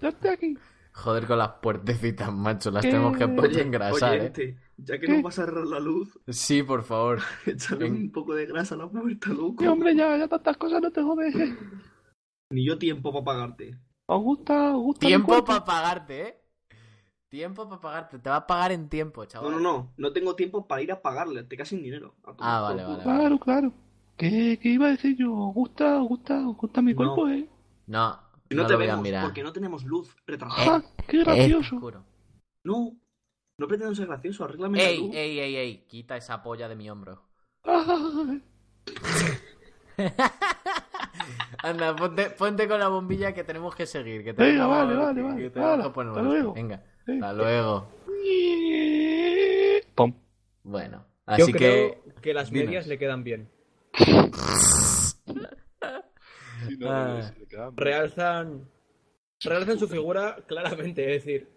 Ya estoy aquí. Joder con las puertecitas, macho, las ¿Qué? tenemos que Oye, engrasar, ¿eh? Ya que ¿Qué? no vas a cerrar la luz, Sí, por favor. [laughs] échale un poco de grasa a la puerta, loco. Sí, hombre, ya, ya tantas cosas no te jodes. Ni yo tiempo para pagarte. ¿Os gusta? ¿Os gusta Tiempo para pagarte, ¿eh? Tiempo para pagarte. Te va a pagar en tiempo, No, chaval. no, no. No tengo tiempo para ir a pagarle. Te casi sin dinero. A Ah, vale, vale. Claro, claro. ¿Qué, ¿Qué iba a decir yo? ¿Os gusta? ¿Os gusta? ¿Os gusta mi No. cuerpo, eh? No, no, no te lo voy a vemos mirar. porque no tenemos luz. Retrasado. ¡Ja! ¡Qué Es gracioso! No. No pretendo ser gracioso. Arréglame la Ey, luz. ey, ey, ey. Quita esa polla de mi hombro. [laughs] Anda, ponte, ponte con la bombilla que tenemos que seguir. Que tenemos, Venga, vale, vale, que vale. que hasta luego. Venga, hasta luego. ¡Pum! Bueno, Yo así creo que... que, las dinos. medias le quedan bien. [laughs] Sí, no, Ah. sí, le quedan bien. Realzan. Realzan su figura claramente, es decir.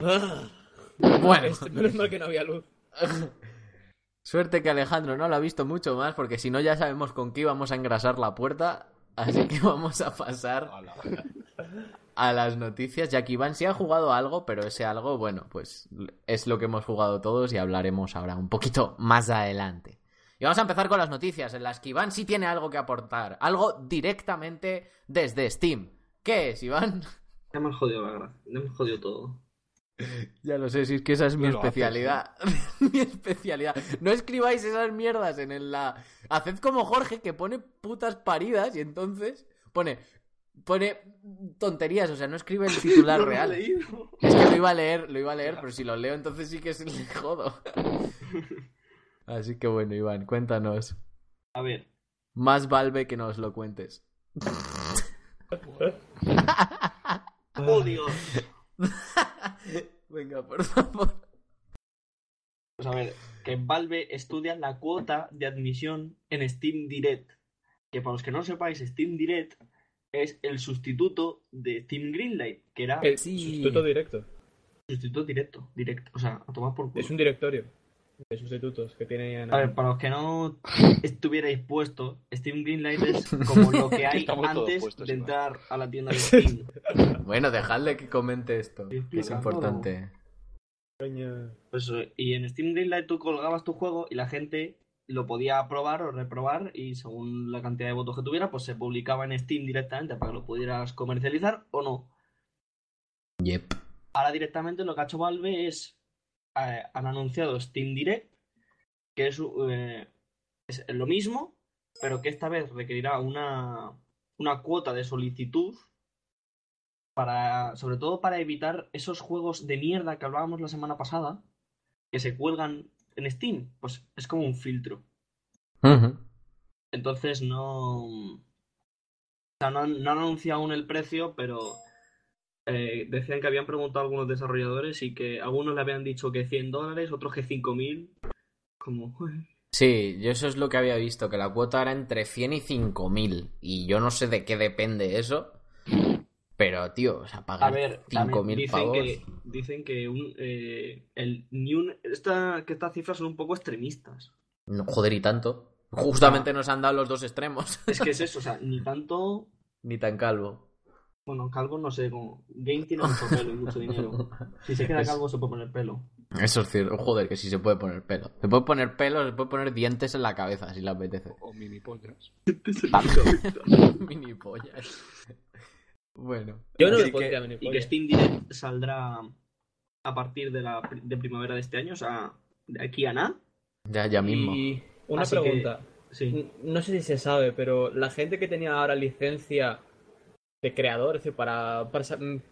Ah, [laughs] Bueno, es- menos mal que no había luz. suerte que Alejandro no lo ha visto mucho más porque si no ya sabemos con qué íbamos a engrasar la puerta. Así que [laughs] vamos a pasar a las noticias, ya que Iván sí ha jugado algo, pero ese algo, bueno, pues es lo que hemos jugado todos y hablaremos ahora un poquito más adelante. Y vamos a empezar con las noticias, en las que Iván sí tiene algo que aportar, algo directamente desde Steam. ¿Qué es, Iván? Ya me han jodido la gracia. Ya me han jodido todo. Ya lo sé, si es que esa es mi haces, especialidad. [laughs] mi especialidad. No escribáis esas mierdas en el la... Haced como Jorge, que pone putas paridas y entonces pone... Pone tonterías, o sea, no escribe el [laughs] titular No real. leído. Es que lo iba a leer, lo iba a leer, pero si lo leo entonces sí que se le jodo. [laughs] Así que bueno, Iván, cuéntanos. A ver. Más Valve que nos lo cuentes. ¡Oh, Dios! [laughs] Venga, por favor. Pues a ver, que Valve estudia la cuota de admisión en Steam Direct. Que para los que no sepáis, Steam Direct es el sustituto de Steam Greenlight, que era El Sí. sustituto directo. sustituto directo, directo. O sea, a tomar por culo. Es un directorio. De sustitutos que tienen. A ver, para los que no estuvierais puestos, Steam Greenlight es como lo que [laughs] hay Estamos antes puestos, de entrar a la tienda de [laughs] Steam. Bueno, dejadle que comente esto, que es importante. Coño. Pues, y en Steam Greenlight tú colgabas tu juego y la gente lo podía probar o reprobar y según la cantidad de votos que tuviera, pues se publicaba en Steam directamente para que lo pudieras comercializar o no. Yep. Ahora directamente lo que ha hecho Valve es eh, han anunciado Steam Direct, que es, eh, es lo mismo, pero que esta vez requerirá una, una cuota de solicitud para, sobre todo para evitar esos juegos de mierda que hablábamos la semana pasada, que se cuelgan en Steam, pues es como un filtro. Entonces no. O sea, no han, no han anunciado aún el precio, pero eh, decían que habían preguntado a algunos desarrolladores y que algunos le habían dicho que 100 dólares, otros que 5000. Como. [laughs] Sí, yo eso es lo que había visto, que la cuota era entre 100 y 5000. Y yo no sé de qué depende eso. Pero, tío, o sea, pagar ver, también 5000 dicen pavos. que, dicen que un, eh, el, ni un- esta, que estas cifras son un poco extremistas. No, joder, y tanto. Justamente nos han dado los dos extremos. Es que es [laughs] eso, o sea, ni tanto. Ni tan calvo. Bueno, calvo no sé, como. Game tiene mucho pelo y mucho dinero. [laughs] Si se queda calvo se puede poner pelo. Eso es cierto. Joder, que sí se puede poner pelo. Se puede poner pelo, se puede poner dientes en la cabeza si le apetece. O mini pollas. [laughs] [laughs] Mini pollas. Bueno. Yo no me pondría mini Y que. Steam Direct saldrá a partir de la de primavera de este año, o sea, de aquí a nada. Ya, ya mismo. Y una Así que- pregunta. Sí. No sé si se sabe, pero la gente que tenía ahora licencia de creador, es decir, para, para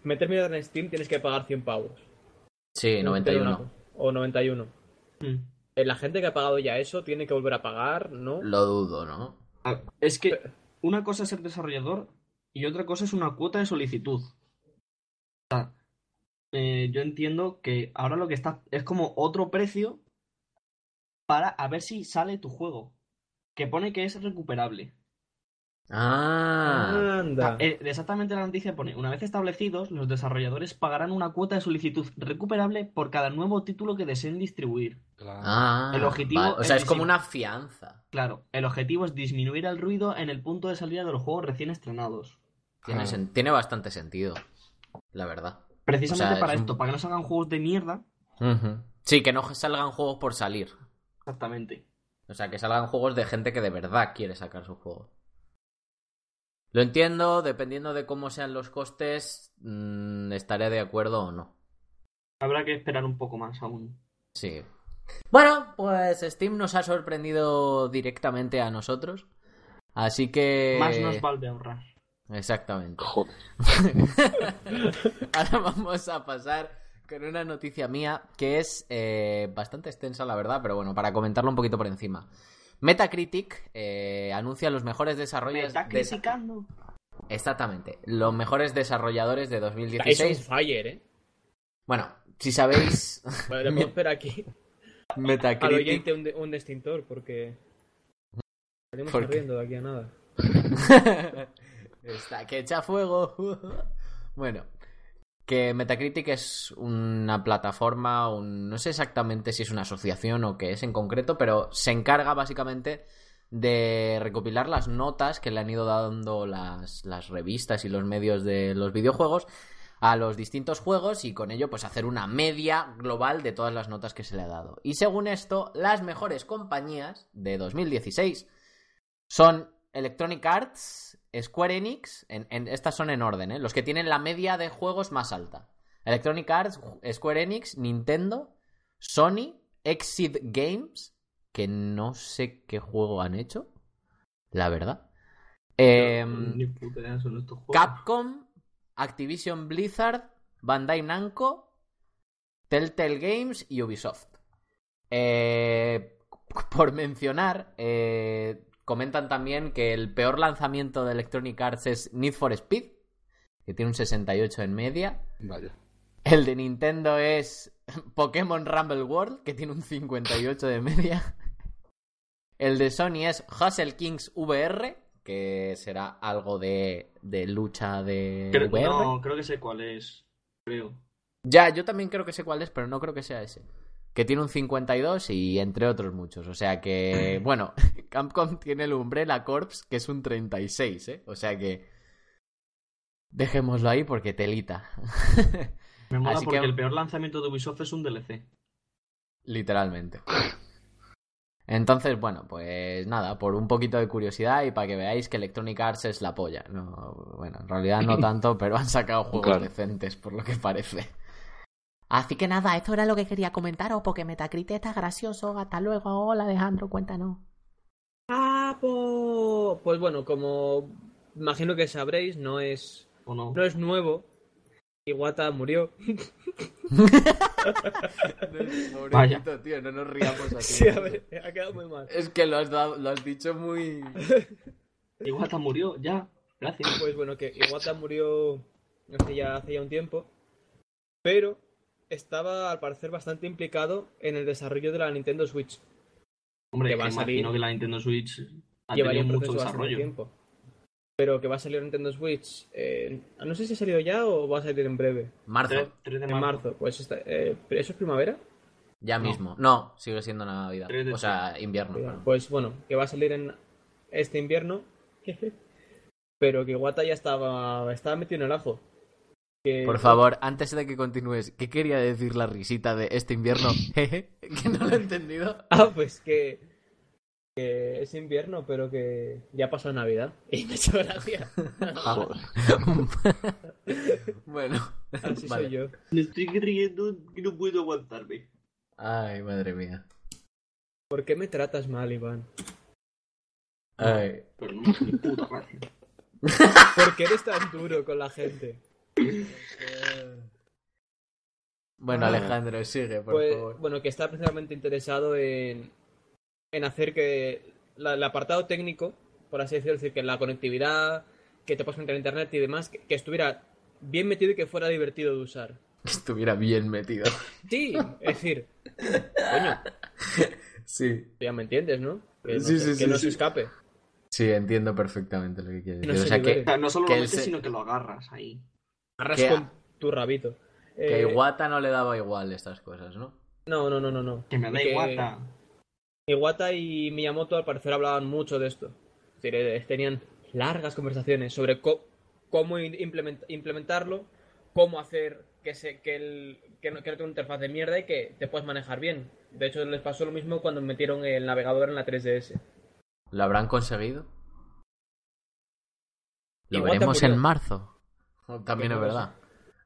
meter mierda en Steam tienes que pagar 100 pavos. Sí, 91. O 91. Mm. Eh, La gente que ha pagado ya eso tiene que volver a pagar, ¿no? Lo dudo, ¿no? A- Es que una cosa es ser desarrollador y otra cosa es una cuota de solicitud. O sea, eh, yo entiendo que ahora lo que está es como otro precio para a ver si sale tu juego. Que pone que es recuperable. Ah. Anda. eh, exactamente la noticia pone, una vez establecidos, los desarrolladores pagarán una cuota de solicitud recuperable por cada nuevo título que deseen distribuir. Claro. Ah. El objetivo vale. O sea, es es como una fianza. Claro, el objetivo es disminuir el ruido en el punto de salida de los juegos recién estrenados. Tiene, Ah. sen- tiene bastante sentido. La verdad. Precisamente O sea, para es un- esto, para que no salgan juegos de mierda. Sí, que no salgan juegos por salir. Exactamente. O sea, que salgan juegos de gente que de verdad quiere sacar su juego. Lo entiendo, dependiendo de cómo sean los costes, mm, estaré de acuerdo o no. Habrá que esperar un poco más aún. Sí. Bueno, pues Steam nos ha sorprendido directamente a nosotros. Así que... Más nos vale ahorrar. Exactamente. Joder. [laughs] Ahora vamos a pasar con una noticia mía que es eh, bastante extensa, la verdad, pero bueno, para comentarlo un poquito por encima. Metacritic eh, anuncia los mejores Me desarrolladores. está de- criticando. Exactamente, los mejores desarrolladores de Es un 2016. fire, ¿eh? Bueno, si sabéis, Vale, le puedo esperar aquí al Metacritic. oyente un, de- un extintor porque salimos ¿Por qué? corriendo de aquí a nada. [laughs] Está que echa fuego. [laughs] bueno, que Metacritic es una plataforma, un- no sé exactamente si es una asociación o qué es en concreto, pero se encarga básicamente de recopilar las notas que le han ido dando las, las revistas y los medios de los videojuegos a los distintos juegos y con ello pues hacer una media global de todas las notas que se le ha dado. Y según esto, las mejores compañías de 2016 son Electronic Arts, Square Enix, en, en- estas son en orden, ¿eh? los que tienen la media de juegos más alta. Electronic Arts, Square Enix, Nintendo, Sony, Exit Games, que no sé qué juego han hecho, la verdad. Son estos juegos. Capcom, Activision Blizzard, Bandai Namco, Telltale Games y Ubisoft. Eh, por mencionar, eh, comentan también que el peor lanzamiento de Electronic Arts es Need for Speed, que tiene un 68 en media. Vaya. El de Nintendo es [laughs] Pokémon Rumble World, que tiene un 58 de media. El de Sony es Hustle Kings VR, que será algo de, de lucha de Creo, VR. no, creo que sé cuál es. Creo. Ya, yo también creo que sé cuál es, pero no creo que sea ese. Que tiene un 52 y entre otros muchos. O sea que, bueno, [laughs] Capcom tiene el Umbrella Corps, que es un 36, ¿eh? O sea que... Dejémoslo ahí porque telita. Me mola Así porque que- el peor lanzamiento de Ubisoft es un DLC. Literalmente. Entonces, bueno, pues nada, por un poquito de curiosidad y para que veáis que Electronic Arts es la polla. No, bueno, en realidad no [laughs] tanto, pero han sacado juegos Claro. decentes, por lo que parece. Así que nada, esto era lo que quería comentaros, porque Metacritic está gracioso. Hasta luego. Hola, Alejandro, cuéntanos. Ah, po- pues bueno, como imagino que sabréis, no es, ¿O no? no es nuevo. Iwata murió. [laughs] Vaya. tío, no nos riamos así. Sí, a ver, ha quedado muy mal. Es que lo has, dado- lo has dicho muy... [laughs] Iwata murió, ya. Gracias. Pues bueno, que Iwata murió hace ya, hace ya un tiempo, pero estaba al parecer bastante implicado en el desarrollo de la Nintendo Switch. Hombre, Que que va a salir- imagino que la Nintendo Switch ha Llevaría tenido un mucho proceso bastante desarrollo. tiempo. Pero que va a salir Nintendo Switch. eh, no sé si ha salido ya o va a salir en breve. Marzo, 3, de En marzo. marzo. Pues eh, ¿Eso es primavera? ya No. mismo. No, sigue siendo Navidad. O sea, invierno. perdón. Pues bueno, que va a salir en este invierno. [laughs] Pero que Iwata ya estaba, estaba metido en el ajo. Que- Por favor, antes de que continúes, ¿qué quería decir la risita de este invierno? [laughs] Jeje, que no lo he entendido. Ah, pues que, que es invierno, pero que ya pasó Navidad. Y me ha hecho gracia. Joder. [laughs] bueno, Así vale. soy yo. Me estoy riendo que no puedo aguantarme. Ay, madre mía. ¿Por qué me tratas mal, Iván? Ay. ¿Por qué eres tan duro con la gente? [laughs] Bueno, Ah. Alejandro, sigue, por Pues, favor. bueno, que está precisamente interesado en, en hacer que la- el apartado técnico, por así decirlo, es decir, que la conectividad, que te puedas conectar a internet y demás, que, que estuviera bien metido y que fuera divertido de usar. Que estuviera bien metido. [laughs] Sí, es decir, [laughs] coño, Sí. ya me entiendes, ¿no? Que no, Sí, que sí, no sí. se escape. Sí, entiendo perfectamente lo que quieres No decir. se o sea, que, O sea, no solo Que lo metes, se- sino que lo agarras ahí. Arras Que- con tu rabito. que Eh, Iwata no le daba igual estas cosas, ¿no? No, no, no, no, no. Que me da Iwata. Iwata y Miyamoto al parecer hablaban mucho de esto. Es decir, eh, tenían largas conversaciones sobre co- cómo implement- implementarlo, cómo hacer que, se, que, el, que, no, que no tenga una interfaz de mierda y que te puedas manejar bien. De hecho, les pasó lo mismo cuando metieron el navegador en la 3DS. ¿Lo habrán conseguido? Lo Iwata veremos murió. en marzo. También es verdad.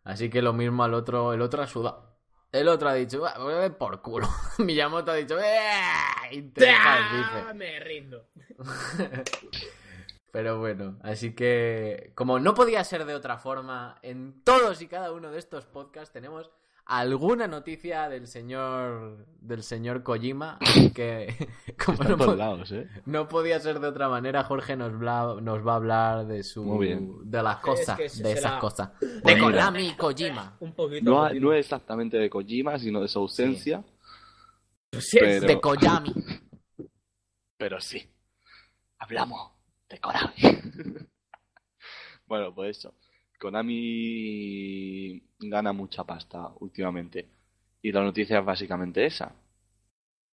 Así que lo mismo al otro, el otro ha sudado. El otro ha dicho, "Bah, voy a ver por culo. [laughs] Miyamoto ha dicho, "Eh, interfaz", dice. Me rindo. [laughs] Pero bueno, así que como no podía ser de otra forma, en todos y cada uno de estos podcasts tenemos alguna noticia del señor del señor Kojima, [laughs] así que [laughs] como Está no, en todos po- lados, ¿eh? no podía ser de otra manera, Jorge nos, bla- nos va a hablar de su Muy bien. de las cosas, que se- de será- esas cosas, [laughs] de Pues. Konami y Kojima, Un poquito. No, jodido. no es exactamente de Kojima, sino de su ausencia. Sí, es- pero- de Koyami. Pero sí. Hablamos de Konami. bueno, pues eso. Konami gana mucha pasta últimamente. Y la noticia es básicamente esa.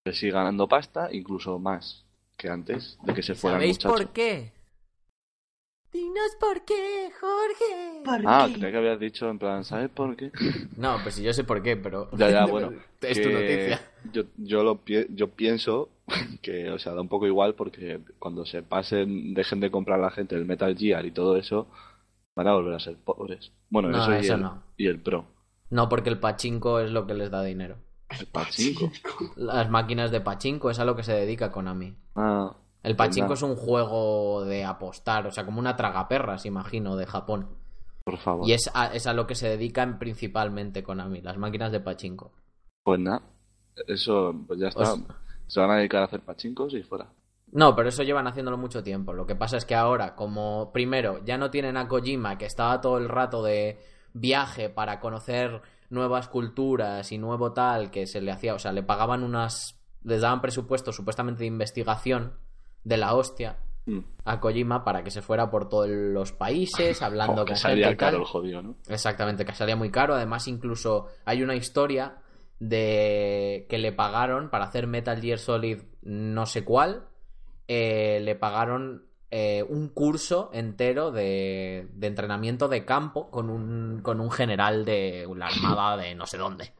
Que sigue ganando pasta, incluso más que antes de que se fuera el ¿Sabéis muchacho. por qué? Dinos por qué, Jorge. Ah, creía que habías dicho en plan, ¿sabes por qué? [laughs] No, pues sí, yo sé por qué, pero Ya, ya, [laughs] bueno. es tu noticia. Yo, yo, lo, pi- yo pienso [laughs] que, o sea, da un poco igual porque cuando se pasen, dejen de comprar la gente el Metal Gear y todo eso, van a volver a ser pobres. Bueno, No, eso, y, eso el, no. y el Pro. No, porque el pachinko es lo que les da dinero. El pachinko. Las máquinas de pachinko es a lo que se dedica Konami. Ah, El pachinko es un juego de apostar, o sea, como una tragaperras, imagino, de Japón. por favor. Y es a, es a lo que se dedican principalmente Konami, las máquinas de pachinko. Pues nada, eso, pues ya está. Os- Se van a dedicar a hacer pachinkos y fuera. No, pero eso llevan haciéndolo mucho tiempo. Lo que pasa es que ahora, como primero, ya no tienen a Kojima, que estaba todo el rato de viaje para conocer nuevas culturas y nuevo tal, que se le hacía, o sea, le pagaban unas, les daban presupuestos supuestamente de investigación de la hostia Mm. a Kojima para que se fuera por todos los países, [laughs] hablando Jo, que con salía gente y tal. caro el jodido, ¿no? Exactamente, que salía muy caro. Además, incluso hay una historia de que le pagaron para hacer Metal Gear Solid no sé cuál, eh, le pagaron eh, un curso entero de, de entrenamiento de campo con un, con un general de la armada de no sé dónde.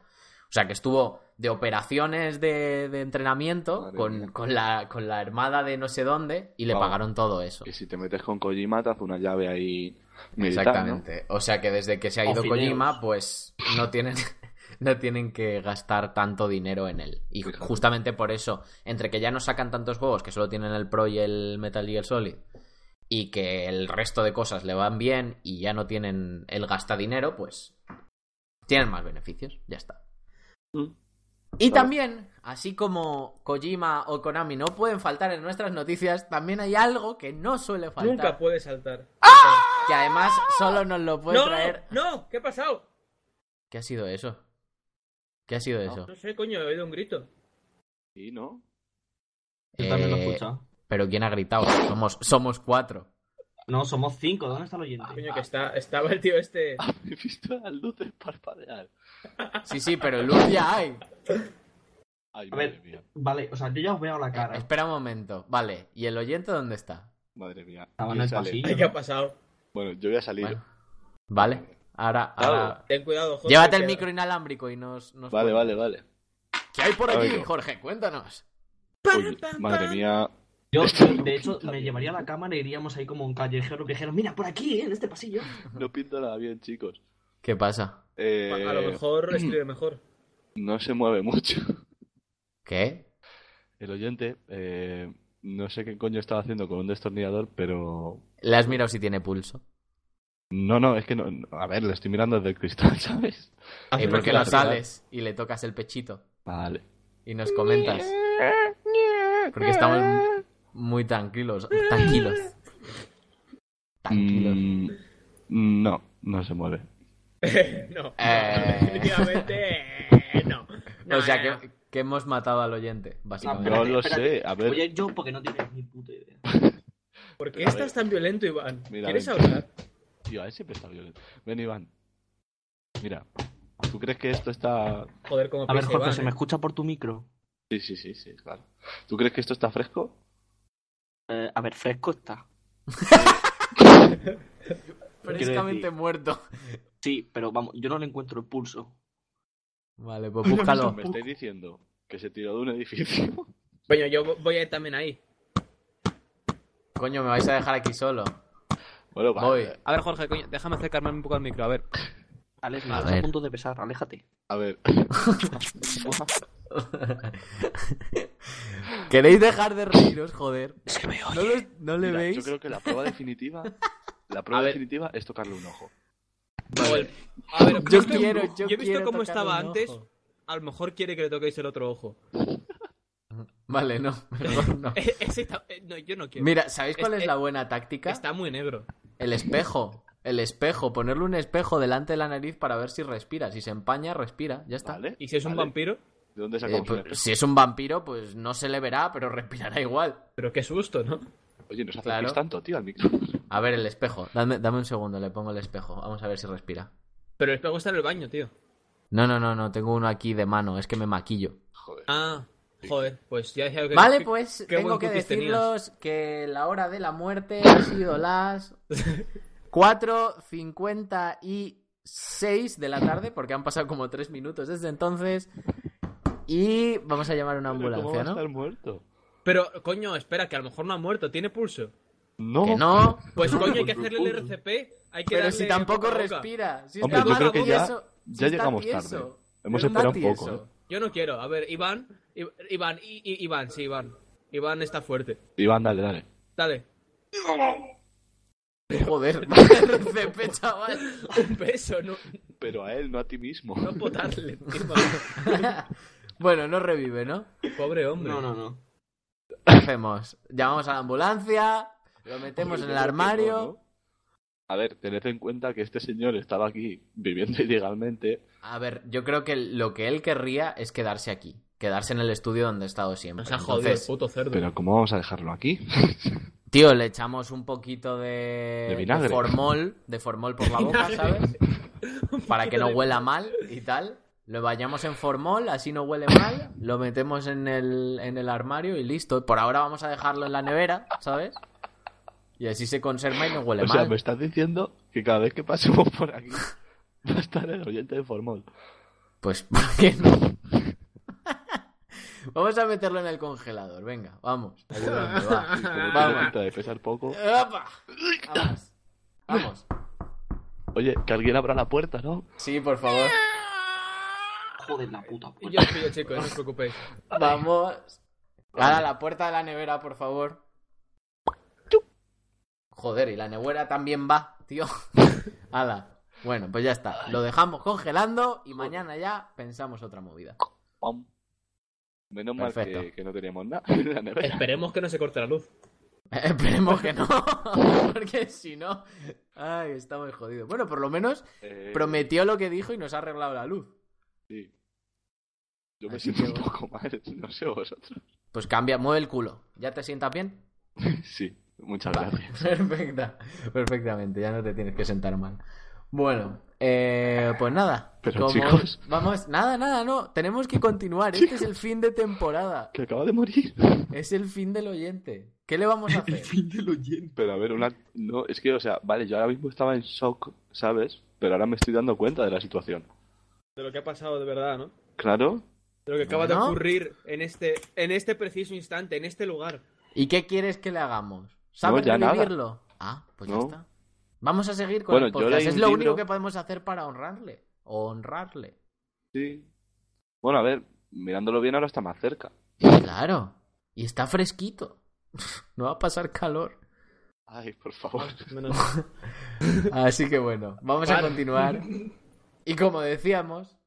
O sea, que estuvo de operaciones de, de entrenamiento con, con la, con la armada de no sé dónde y le pagaron todo eso. Y si te metes con Kojima, te hace una llave ahí militar, ¿no? Exactamente. O sea que desde que se ha ido. Kojima, pues no tienen, no tienen que gastar tanto dinero en él. Y justamente por eso, entre que ya no sacan tantos juegos que solo tienen el Pro y el Metal Gear Solid, y que el resto de cosas le van bien y ya no tienen el gasta dinero, pues tienen más beneficios. Ya está. Mm. Y Claro. también, así como Kojima o Konami no pueden faltar en nuestras noticias, también hay algo que no suele faltar. Nunca puede saltar. Que además solo nos lo puede ¡No! traer. ¡No! ¿Qué ha pasado? ¿Qué ha sido eso? ¿Qué ha sido eso? No sé, coño, he oído un grito. Sí, ¿no? Yo también lo he Eh, escuchado. Pero ¿quién ha gritado? Somos, somos cuatro. No, somos cinco. ¿Dónde está el oyente? Coño, que está, estaba el tío este. [laughs] He visto las luces parpadear. Sí, sí, pero luz ya hay. Ay, A ver. mía. Vale, o sea, yo ya os veo la cara. Espera un momento. Vale, ¿y el oyente dónde está? Madre mía. Estaba en ¿Quién el pasillo. ¿Qué ha pasado? Bueno, yo voy a salir. Bueno, vale. Ahora, Claro. ahora... Ten cuidado, Jorge. Llévate el micro inalámbrico y nos... nos Vale, vale, vale. ¿Qué hay por aquí. Jorge? Cuéntanos. Uy, madre mía. Yo, de no hecho, me llevaría la cámara e iríamos ahí como un callejero que dijeron, mira, por aquí, ¿eh? en este pasillo. No pinta nada bien, chicos. ¿Qué pasa? Eh, A lo mejor escribe mejor. No se mueve mucho. ¿Qué? El oyente, eh, no sé qué coño estaba haciendo con un destornillador, pero... ¿Le has mirado si tiene pulso? No, no, es que no... A ver, le estoy mirando desde el cristal, [laughs] ¿sabes? ¿Y por qué no sales y le tocas el pechito? Vale. Y nos comentas. Porque estamos muy tranquilos. Tranquilos. Tranquilos. Mm, no, no se mueve. [laughs] no. Eh. Definitivamente. eh, no. No, o sea, que, que hemos matado al oyente, básicamente. No lo sé, a ver... Oye, yo porque no tienes ni puta idea. ¿Por qué estás tan violento, Iván? Mira, ¿Quieres hablar? Tío, a él siempre está violento. Ven, Iván. Mira, ¿tú crees que esto está... Joder, como A ver, Jorge, Iván, ¿se ¿eh? me escucha por tu micro? Sí, sí, sí, sí, claro. ¿Tú crees que esto está fresco? Eh, a ver, fresco está. [laughs] Frescamente muerto. Sí, pero vamos, yo no le encuentro el pulso. Vale, pues [laughs] búscalo. ¿Me estáis diciendo que se tiró de un edificio? Coño, yo voy a ir también ahí. Coño, me vais a dejar aquí solo. Bueno, Voy. A ver, Jorge, coño, déjame acercarme un poco al micro, a ver. Alex, me A estás a ver. punto de besar, aléjate. A ver, [laughs] ¿Queréis dejar de reíros, joder? Es que me ¿No, lo- no le mira, veis? yo creo que la prueba definitiva... [laughs] La prueba A ver. definitiva es tocarle un ojo. Vale. A ver, Yo quiero, yo he visto quiero cómo tocarle estaba un antes. ojo. A lo mejor quiere que le toquéis el otro ojo. [laughs] Vale, no, mejor no. Ese está- eh, no, yo no quiero. Mira, ¿sabéis cuál Es- es la buena táctica? Está muy negro. El espejo. El espejo. Ponerle un espejo delante de la nariz para ver si respira. Si se empaña, respira. Ya está. ¿Vale? ¿Y si es un Vale. vampiro? ¿De dónde Eh, pues, si es un vampiro, pues no se le verá, pero [laughs] respirará igual. Pero qué susto, ¿no? Oye, no se Claro. tanto, tío, al micro. A ver, el espejo. Dame, dame un segundo, le pongo el espejo. Vamos a ver si respira. Pero el espejo está en el baño, tío. No, no, no, no. Tengo uno aquí de mano. Es que me maquillo. Joder. Ah, joder, pues ya decía que. Vale, pues qué tengo que decirlos que la hora de la muerte ha sido las [laughs] 4.56 de la tarde, porque han pasado como 3 minutos desde entonces. Y vamos a llamar a una Pero ¿Cómo va ambulancia, a ¿no? estar muerto? Pero, coño, espera, que a lo mejor no ha muerto, tiene pulso. No. Que no, Pues coño, hay que hacerle el. RCP. Hay que pero si tampoco respira. Si Hombre, está yo creo que ya- ya llegamos tarde. Hemos esperado un poco. ¿eh? Yo no quiero. A ver, Iván. Iván, I- I- Iván, sí, Iván. Iván está fuerte. Iván, dale, dale. Dale. Joder, [laughs] RCP, chaval. Un beso, no, Pero a él, no a ti mismo. no potarle encima. [laughs] bueno, no revive, ¿no? Pobre hombre. No, no, no. ¿Qué hacemos? Llamamos a la ambulancia, lo metemos en el armario. A ver, tened en cuenta que este señor estaba aquí viviendo [laughs] ilegalmente. A ver, yo creo que lo que él querría es quedarse aquí. Quedarse en el estudio donde ha estado siempre. Nos ha jodido el Entonces, puto cerdo. Pero ¿cómo vamos a dejarlo aquí? [laughs] tío, le echamos un poquito de, De vinagre. formol, de formol por la [laughs] boca, ¿sabes? Para que no de- huela mal y tal. lo vayamos en formol, así no huele mal, lo metemos en el, en el armario y listo. Por ahora vamos a dejarlo en la nevera, ¿sabes? Y así se conserva y no huele O sea, mal. me estás diciendo que cada vez que pasemos por aquí [laughs] va a estar el oyente de Formol. Pues, [laughs] ¿por qué no? [laughs] vamos a meterlo en el congelador, venga, vamos. ayúdame, va. Vamos. de pesar poco. Vamos. Vamos. Oye, que alguien abra la puerta, ¿no? Sí, por favor. Joder, la puta puerta. yo chicos, no os preocupéis. Vamos. Ahora la puerta de la nevera, por favor. Joder, y la nevera también va, tío. [laughs] Hala. Bueno, pues ya está. Lo dejamos congelando y mañana ya pensamos otra movida. Menos mal que, que no teníamos nada [laughs] en la nevera. Esperemos que no se corte la luz. [laughs] Esperemos que no, porque si no, ay, está muy jodido. Bueno, por lo menos Eh, prometió lo que dijo y nos ha arreglado la luz. Sí. Yo me Así siento que- un poco mal, no sé vosotros. Pues cambia, mueve el culo. ¿Ya te sientas bien? Sí, muchas Vale, gracias. [laughs] Perfecta, perfectamente, ya no te tienes que sentar mal. Bueno, eh, pues nada. Pero, chicos. Vamos, nada, nada, no. Tenemos que continuar. Este es el fin de temporada. Que acaba de morir. Es el fin del oyente. ¿Qué le vamos a El hacer? fin del oyente. Pero a ver, una... No, es que, o sea, vale, yo ahora mismo estaba en shock, ¿sabes? Pero ahora me estoy dando cuenta de la situación. De lo que ha pasado de verdad, ¿no? Claro, De lo que acaba de ocurrir en este, en este preciso instante, en este lugar. ¿Y qué quieres que le hagamos? ¿Sabes nada. revivirlo? Ah, pues ya No. está. Vamos a seguir con Bueno, el podcast. Es lo libro- único que podemos hacer para honrarle. Honrarle. sí. Bueno, a ver, mirándolo bien ahora está más cerca. Claro. Y está fresquito. [laughs] No va a pasar calor. Ay, por favor. Menos... [laughs] Así que bueno, vamos a continuar. Y como decíamos,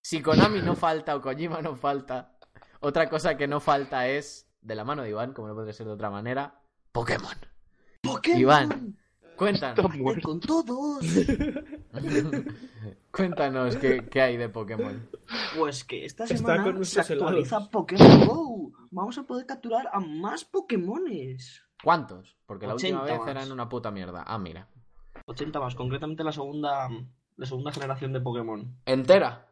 si Konami no falta o Kojima no falta, otra cosa que no falta es, de la mano de Iván, como no puede ser de otra manera, Pokémon. ¡Pokémon! Iván, Cuéntanos, con todos! [laughs] cuéntanos qué, qué hay de Pokémon. Pues que esta semana con se actualiza helados. Pokémon GO. Vamos a poder capturar a más Pokémones. ¿Cuántos? Porque la última 80 vez más. eran una puta mierda. Ah, mira. 80 más, concretamente la segunda, la segunda generación de Pokémon. ¿Entera?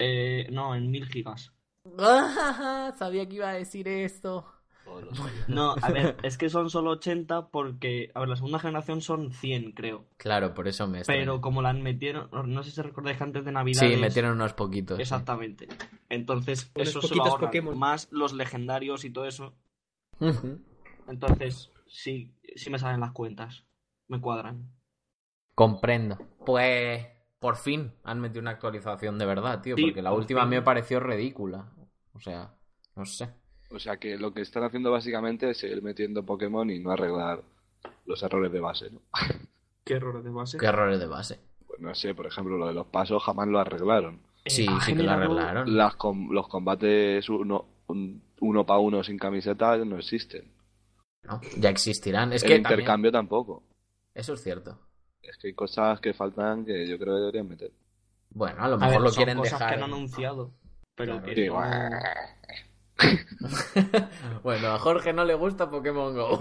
Eh, no, en 1000 gigas. [laughs] Sabía que iba a decir esto. Todos. No, a ver, es que son solo 80 porque, a ver, la segunda generación son 100, creo. Claro, por eso me extraña. Pero como la metieron, no sé si recordáis que antes de Navidad. Sí, metieron unos poquitos. sí. Exactamente. Entonces, Unos eso se lo poquitos ahorran. Pokémon. Más los legendarios y todo eso. Entonces, sí, sí me salen las cuentas. Me cuadran. Comprendo. Pues por fin han metido una actualización de verdad, tío. Sí, porque la por última fin. me pareció ridícula. O sea, no sé. O sea que lo que están haciendo básicamente es seguir metiendo Pokémon y no arreglar los errores de base, ¿no? [laughs] Qué errores de base. Qué errores de base. Pues no sé, por ejemplo, lo de los pasos jamás lo arreglaron. Eh, Sí, ha sí que lo arreglaron. Las com- los combates uno, un- uno para uno sin camiseta no existen. ¿no? Ya existirán. Es El que también- intercambio tampoco. Eso es cierto. Es que hay cosas que faltan que yo creo que deberían meter. Bueno, a lo A mejor ver, lo son quieren cosas dejar. que han anunciado. Pero Claro. que Sí, no- [laughs] bueno. a Jorge no le gusta Pokémon Go.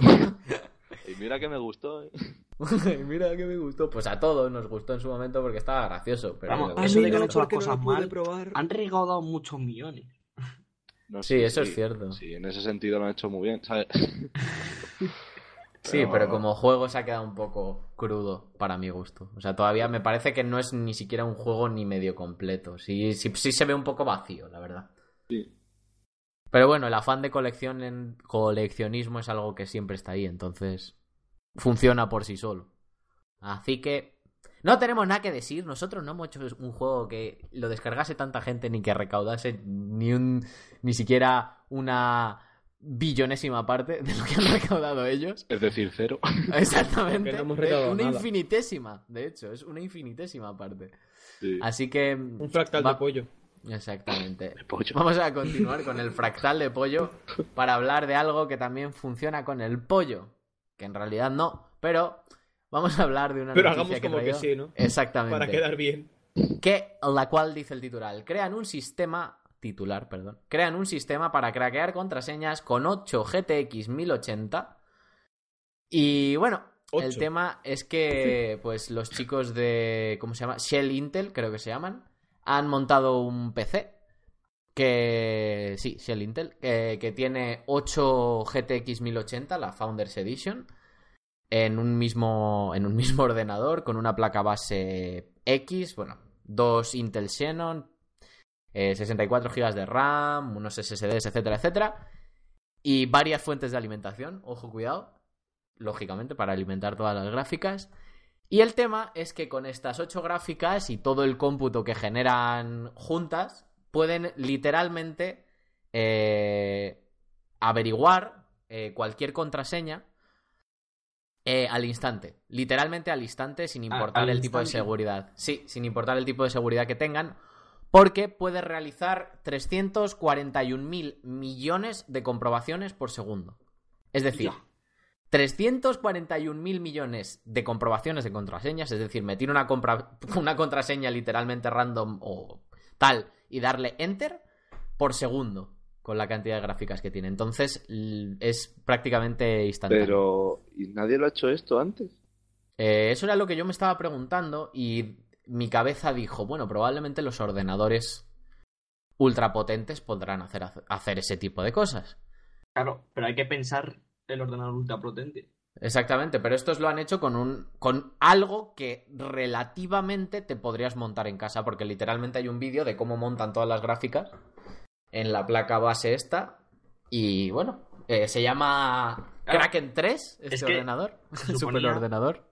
Y mira que me gustó, ¿eh? [laughs] Mira que me gustó. Pues a todos nos gustó en su momento porque estaba gracioso. Pero Vamos, eso de que han hecho las no cosas mal, probar. Han regaudado muchos millones. No, Sí, eso es cierto. Sí, en ese sentido lo han hecho muy bien, ¿sabes? [laughs] Sí, Pero- pero como juego se ha quedado un poco crudo para mi gusto. O sea, todavía me parece que no es ni siquiera un juego ni medio completo. Sí, sí, sí se ve un poco vacío, la verdad. Sí. Pero bueno, el afán de colección en coleccionismo es algo que siempre está ahí, entonces funciona por sí solo. Así que no tenemos nada que decir. Nosotros no hemos hecho un juego que lo descargase tanta gente ni que recaudase ni un ni siquiera una billonésima parte de lo que han [laughs] recaudado ellos. Es decir, cero. [laughs] Exactamente. No hemos recaudado una nada. infinitésima, de hecho, es una infinitésima parte. Sí. Así que Un fractal va- de pollo. Exactamente. Vamos a continuar con el fractal de pollo para hablar de algo que también funciona con el pollo, que en realidad no, pero vamos a hablar de una Pero noticia hagamos que como que sí, ¿no? Exactamente. Para quedar bien. Que la cual dice el titular, crean un sistema titular, perdón. Crean un sistema para craquear contraseñas con 8 GTX 1080. Y bueno, el tema es que pues los chicos de ¿cómo se llama? Shell Intel, creo que se llaman, han montado un PC que sí, sí, el Intel, que, tiene 8 GTX 1080, la Founders Edition, en un mismo en un mismo [laughs] ordenador con una placa base X, bueno, dos Intel Xenon, eh, 64 GB de RAM, unos SSDs, etcétera, etcétera, y varias fuentes de alimentación, ojo, cuidado, lógicamente para alimentar todas las gráficas. Y el tema es que con estas 8 gráficas y todo el cómputo que generan juntas, pueden literalmente eh, averiguar eh, cualquier contraseña eh, al instante. Literalmente al instante, sin importar al el tipo de seguridad. Sí, sin importar el tipo de seguridad que tengan. Porque puede realizar 341.000 millones de comprobaciones por segundo. Es decir, Ya. 341.000 millones de comprobaciones de contraseñas, es decir, meter una, compra- una contraseña literalmente random o tal y darle enter por segundo con la cantidad de gráficas que tiene. Entonces es prácticamente instantáneo. Pero, ¿y nadie lo ha hecho esto antes? Eh, eso era lo que yo me estaba preguntando y mi cabeza dijo, bueno, probablemente los ordenadores ultrapotentes podrán hacer, hacer ese tipo de cosas. Claro, pero hay que pensar el ordenador ultra potente. Exactamente, pero estos lo han hecho con un con algo que relativamente te podrías montar en casa, porque literalmente hay un vídeo de cómo montan todas las gráficas en la placa base esta y bueno, eh, se llama Claro. Kraken 3 este Es ordenador, [laughs] suponía- superordenador.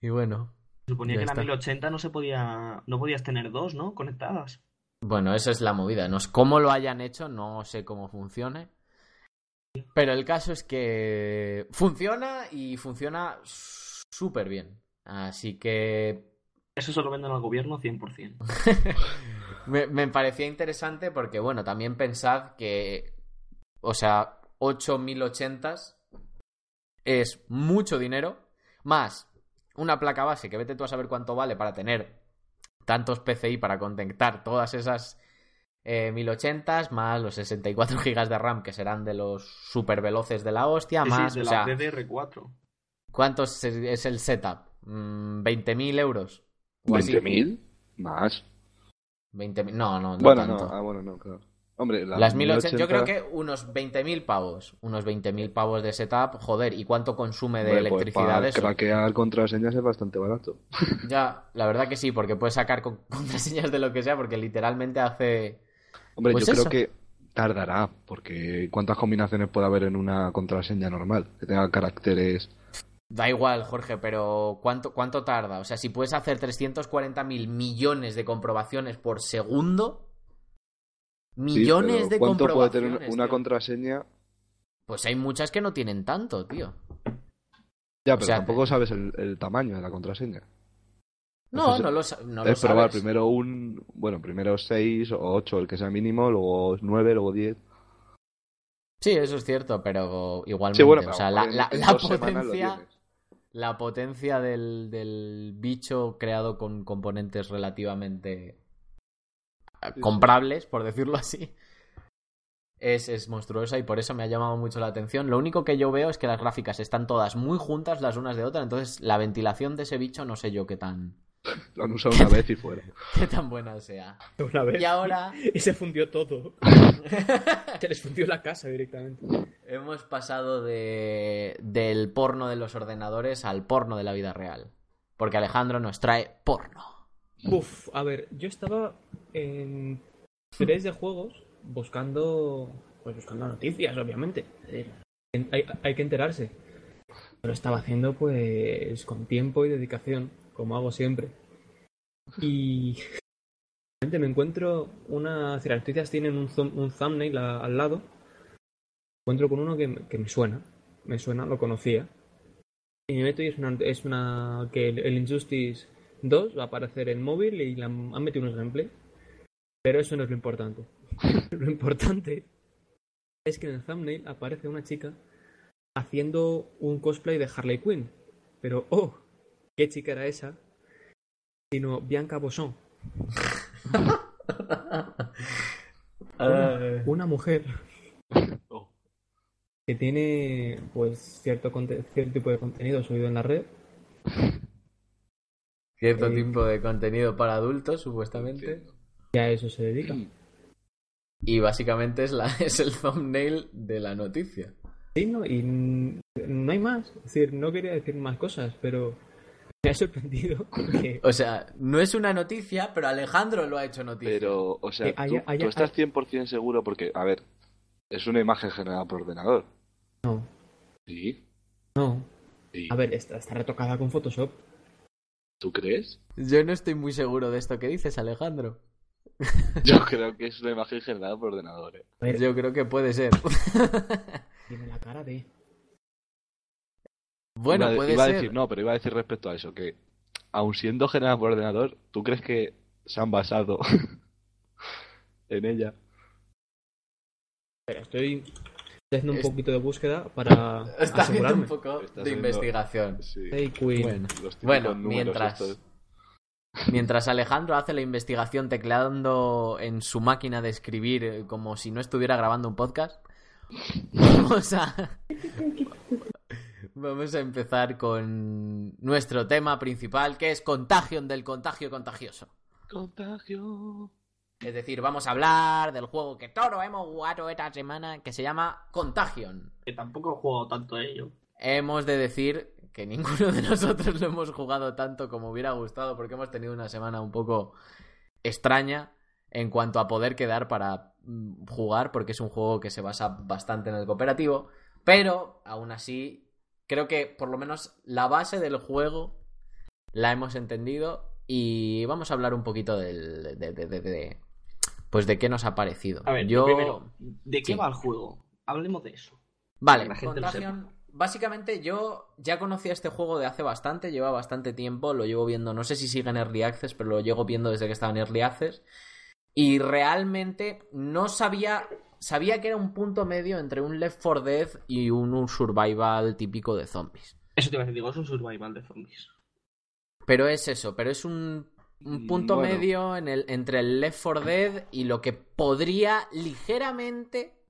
Y bueno, Suponía que en la 1080 no se podía. No podías tener dos, ¿no? Conectadas. Bueno, esa es la movida. No es cómo lo hayan hecho, no sé cómo funcione. Pero el caso es que funciona y funciona súper bien. Así que Eso se lo venden al gobierno 100%. [laughs] me, me parecía interesante porque, bueno, también pensad que, o sea, 8080s es mucho dinero, más una placa base que vete tú a saber cuánto vale para tener tantos PCI para conectar todas esas eh, 1080s, más los 64 [laughs] GB de RAM que serán de los super veloces de la hostia, Sí, sí, más, de o la sea, DDR4. ¿cuánto es, es el setup? Mm, ¿20.000 euros? O así. ¿20.000? Más. 20.000, no, no, no bueno, tanto. no, ah, bueno, no, claro. Hombre, la Las 1080, yo 1080, creo que unos 20.000 pavos. Unos 20.000 pavos de setup. Joder, ¿y cuánto consume de hombre, pues, electricidad para eso? craquear contraseñas es bastante barato. Ya, la verdad que sí, porque puedes sacar con- [laughs] contraseñas de lo que sea, porque literalmente hace. Hombre, Pues yo eso. creo que tardará, porque ¿cuántas combinaciones puede haber en una contraseña normal? Que tenga caracteres... Da igual, Jorge, pero ¿cuánto, cuánto tarda? O sea, si puedes hacer 340.000 millones de comprobaciones por segundo. Millones de ¿Cuánto puede tener comprobaciones. una tío. contraseña? Pues hay muchas que no tienen tanto, tío. Ya, pero sea, tampoco sabes el, el tamaño de la contraseña. No, no lo, no lo es probar sabes. primero un... Bueno, primero 6 o 8, el que sea mínimo, luego 9, luego 10. Sí, eso es cierto, pero igualmente. Sí, bueno, o sea, la, potencia. La potencia del, del bicho creado con componentes relativamente eh, comprables, por decirlo así, es, es monstruosa y por eso me ha llamado mucho la atención. Lo único que yo veo es que las gráficas están todas muy juntas las unas de otras, entonces la ventilación de ese bicho no sé yo qué tan, Lo han usado una vez y fuera. [laughs] qué tan buena sea. Una vez. Y ahora Y se fundió todo. [laughs] se les fundió la casa directamente. hemos pasado de, del porno de los ordenadores al porno de la vida real. Porque Alejandro nos trae porno. Uf, a ver, yo estaba en 3 de juegos buscando. Pues buscando noticias, obviamente. Hay, hay que enterarse. Pero estaba haciendo, pues, con tiempo y dedicación, como hago siempre. Y. Me encuentro una. Las noticias tienen un, un thumbnail al lado, me encuentro con uno que, que me suena. Me suena, lo conocía. Y me meto y es una. Es una que el, el Injustice 2 va a aparecer en móvil y la han metido unos gameplay. Pero eso no es lo importante. [laughs] lo importante es que en el thumbnail aparece una chica haciendo un cosplay de Harley Quinn. Pero, oh, ¿qué chica era esa? Sino Bianca Bosson. Una, [laughs] una mujer Oh. que tiene pues cierto, tipo de contenido subido en la red. Cierto Eh, tipo de contenido para adultos, supuestamente. Que a eso se dedica. [clears throat] Y básicamente es, la, [laughs] es el thumbnail de la noticia. Sí, ¿no? Y no hay más. Es decir, no quería decir más cosas, pero me ha sorprendido [laughs] porque O sea, no es una noticia, pero Alejandro lo ha hecho noticia. Pero, o sea, Eh, haya- tú, haya- tú estás 100% seguro porque, a ver, es una imagen generada por ordenador. no, Sí, no. sí. A ver, está, está retocada con Photoshop. ¿Tú crees? Yo no estoy muy seguro de esto que dices, Alejandro. [laughs] Yo creo que es una imagen generada por ordenador. ¿eh? A ver, Yo creo que puede ser. [laughs] tiene la cara de. Bueno, iba, puede iba a decir, no, pero iba a decir respecto a eso, que aun siendo generada por ordenador, ¿tú crees que se han basado [laughs] en ella? Estoy haciendo un Es- poquito de búsqueda para Está haciendo asegurarme. un poco de investigación. Sí. Hey, Queen. Bueno, mientras, estos. mientras Alejandro hace la investigación tecleando en su máquina de escribir eh, como si no estuviera grabando un podcast, [laughs] vamos a, vamos a empezar con nuestro tema principal, que es Contagion del contagio contagioso. Contagio. Es decir, vamos a hablar del juego que todos hemos jugado esta semana, que se llama Contagion. Que tampoco he jugado tanto a ello. Hemos de decir que ninguno de nosotros lo hemos jugado tanto como hubiera gustado porque hemos tenido una semana un poco extraña en cuanto a poder quedar para mm, jugar porque es un juego que se basa bastante en el cooperativo, pero aún así creo que por lo menos la base del juego la hemos entendido y vamos a hablar un poquito del, de, de- de- de- pues de qué nos ha parecido. A ver, yo primero, ¿de qué Sí. va el juego? Hablemos de eso. Vale, que la gente lo Contagion. Básicamente yo ya conocía este juego de hace bastante, lleva bastante tiempo, lo llevo viendo, no sé si sigue en Early Access, pero lo llevo viendo desde que estaba en Early Access. Y realmente no sabía, sabía que era un punto medio entre un Left 4 Dead y un, un survival típico de zombies. Eso te iba a decir, digo, es un survival de zombies. Pero es eso, pero es un, un Mm, punto bueno. medio en el, entre el Left 4 Dead y lo que podría ligeramente,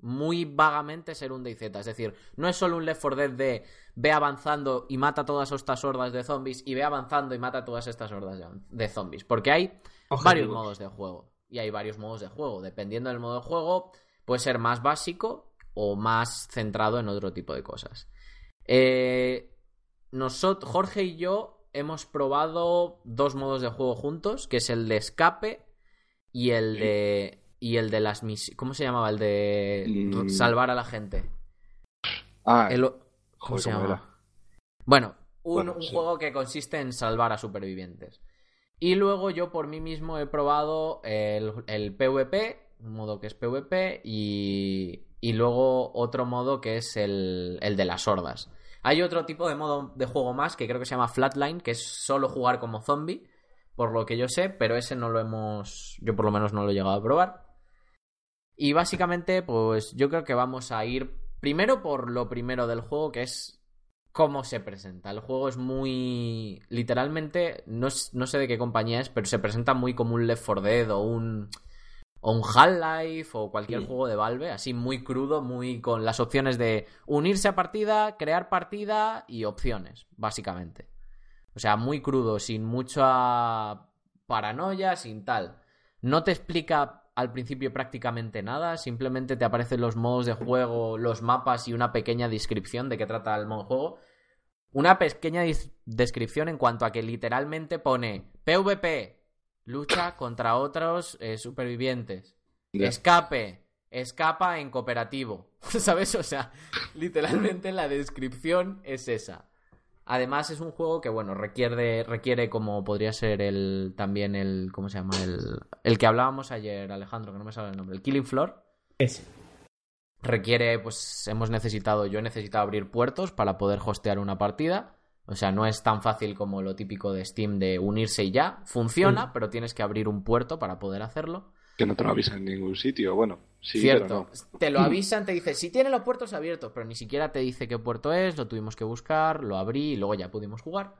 muy vagamente ser un DayZ. Es decir, no es solo un Left 4 Dead de ve avanzando y mata todas estas hordas de zombies y ve avanzando y mata todas estas hordas de, de zombies. Porque hay varios modos de juego. Y hay varios modos de juego. Dependiendo del modo de juego, puede ser más básico o más centrado en otro tipo de cosas. Eh, nosotros, Jorge y yo hemos probado dos modos de juego juntos, que es el de escape y el de y el de las misiones. ¿Cómo se llamaba? El de Mm. salvar a la gente. Ah, El ¿Cómo joder, se ¿cómo llama? Bueno, un, Bueno, un sí. juego que consiste en salvar a supervivientes. Y luego yo por mí mismo he probado el, el PvP, un modo que es PvP, y, y luego otro modo que es el, el de las hordas. Hay otro tipo de modo de juego más que creo que se llama Flatline, que es solo jugar como zombie, por lo que yo sé, pero ese no lo hemos, yo por lo menos no lo he llegado a probar. Y básicamente, pues yo creo que vamos a ir primero por lo primero del juego, que es cómo se presenta. El juego es muy. Literalmente, no, no sé de qué compañía es, pero se presenta muy como un Left 4 Dead o un. O un Half-Life o cualquier Sí. juego de Valve, así muy crudo, muy con las opciones de unirse a partida, crear partida y opciones, básicamente. O sea, muy crudo, sin mucha paranoia, sin tal. No te explica al principio prácticamente nada, simplemente te aparecen los modos de juego, los mapas y una pequeña descripción de qué trata el modo de juego. Una pequeña descripción en cuanto a que literalmente pone PvP, lucha contra otros eh, supervivientes. Escape, escapa en cooperativo. [laughs] ¿Sabes? O sea, literalmente la descripción es esa. Además es un juego que, bueno, requiere, requiere como podría ser el también el, ¿cómo se llama? El, el que hablábamos ayer, Alejandro, que no me sale el nombre, el Killing Floor. Ese. Requiere, pues hemos necesitado, yo he necesitado abrir puertos para poder hostear una partida. O sea, no es tan fácil como lo típico de Steam de unirse y ya. Funciona, pero tienes que abrir un puerto para poder hacerlo. Que no te lo avisan en ningún sitio. Bueno, sí, Cierto. pero Te lo avisan, te dice, si tiene los puertos abiertos, pero ni siquiera te dice qué puerto es, lo tuvimos que buscar, lo abrí y luego ya pudimos jugar.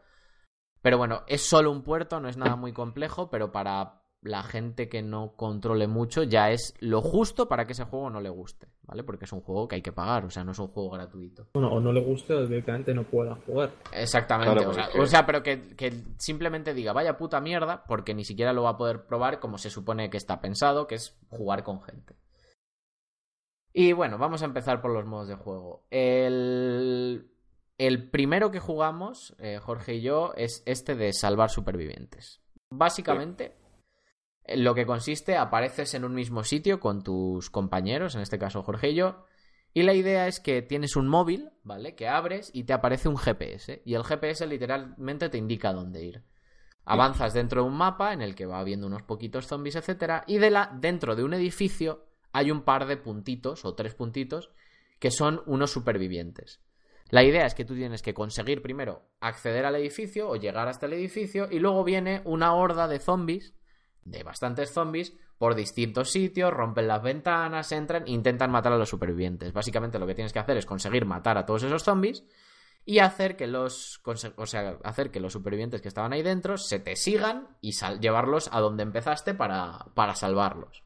Pero bueno, es solo un puerto, no es nada muy complejo, pero para la gente que no controle mucho ya es lo justo para que ese juego no le guste, ¿vale? Porque es un juego que hay que pagar, o sea, no es un juego gratuito. Bueno, o no le guste o directamente no pueda jugar. Exactamente, Claro, o, sea, porque- o sea, pero que, que simplemente diga, vaya puta mierda, porque ni siquiera lo va a poder probar como se supone que está pensado, que es jugar con gente. Y bueno, vamos a empezar por los modos de juego. El, el primero que jugamos, eh, Jorge y yo, es este de salvar supervivientes. Básicamente, en lo que consiste, apareces en un mismo sitio con tus compañeros, en este caso Jorge y yo, y la idea es que tienes un móvil, ¿vale? Que abres y te aparece un GPS. Y el GPS literalmente te indica dónde ir. Avanzas dentro de un mapa en el que va habiendo unos poquitos zombies, etcétera, y de la, dentro de un edificio hay un par de puntitos o tres puntitos que son unos supervivientes. La idea es que tú tienes que conseguir primero acceder al edificio o llegar hasta el edificio y luego viene una horda de zombies, de bastantes zombies, por distintos sitios, rompen las ventanas, entran intentan matar a los supervivientes. Básicamente lo que tienes que hacer es conseguir matar a todos esos zombies y hacer que los hacer que los supervivientes que estaban ahí dentro se te sigan y llevarlos a donde empezaste para, para salvarlos.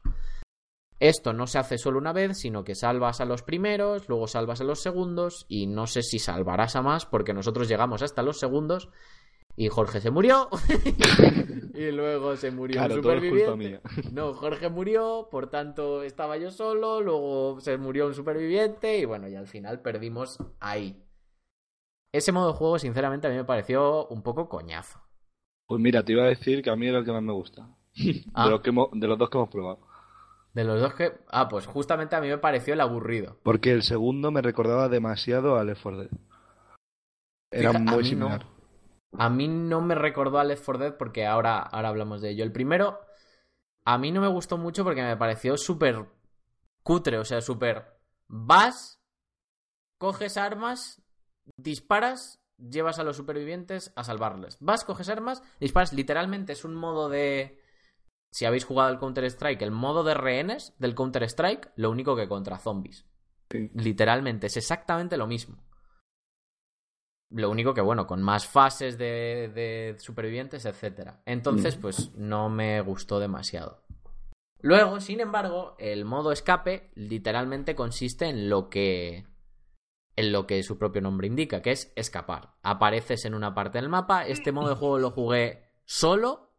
Esto no se hace solo una vez, sino que salvas a los primeros, luego salvas a los segundos y no sé si salvarás a más porque nosotros llegamos hasta los segundos y Jorge se murió [laughs] y luego se murió Claro, un es superviviente. No, Jorge murió, por tanto estaba yo solo, luego se murió un superviviente y bueno, y al final perdimos ahí. Ese modo de juego, sinceramente, a mí me pareció un poco coñazo. Pues mira, te iba a decir que a mí era el que más me gusta. Ah. De, los que hemos- de los dos que hemos probado. De los dos que... Ah, pues justamente a mí me pareció el aburrido. Porque el segundo me recordaba demasiado a Left 4 Dead. Era Fija- muy similar. no. A mí no me recordó a Left 4 Dead porque ahora, ahora hablamos de ello. El primero, a mí no me gustó mucho porque me pareció súper cutre, o sea, súper... Vas, coges armas, disparas, llevas a los supervivientes a salvarles. Vas, coges armas, disparas. Literalmente es un modo de... Si habéis jugado al Counter-Strike, el modo de rehenes del Counter-Strike, lo único que contra zombies. Sí. Literalmente, es exactamente lo mismo. Lo único que, bueno, con más fases de, de supervivientes, etcétera. Entonces, Mm. pues no me gustó demasiado. Luego, sin embargo, el modo escape literalmente consiste en lo que. en lo que su propio nombre indica, que es escapar. Apareces en una parte del mapa. Este modo de juego lo jugué solo,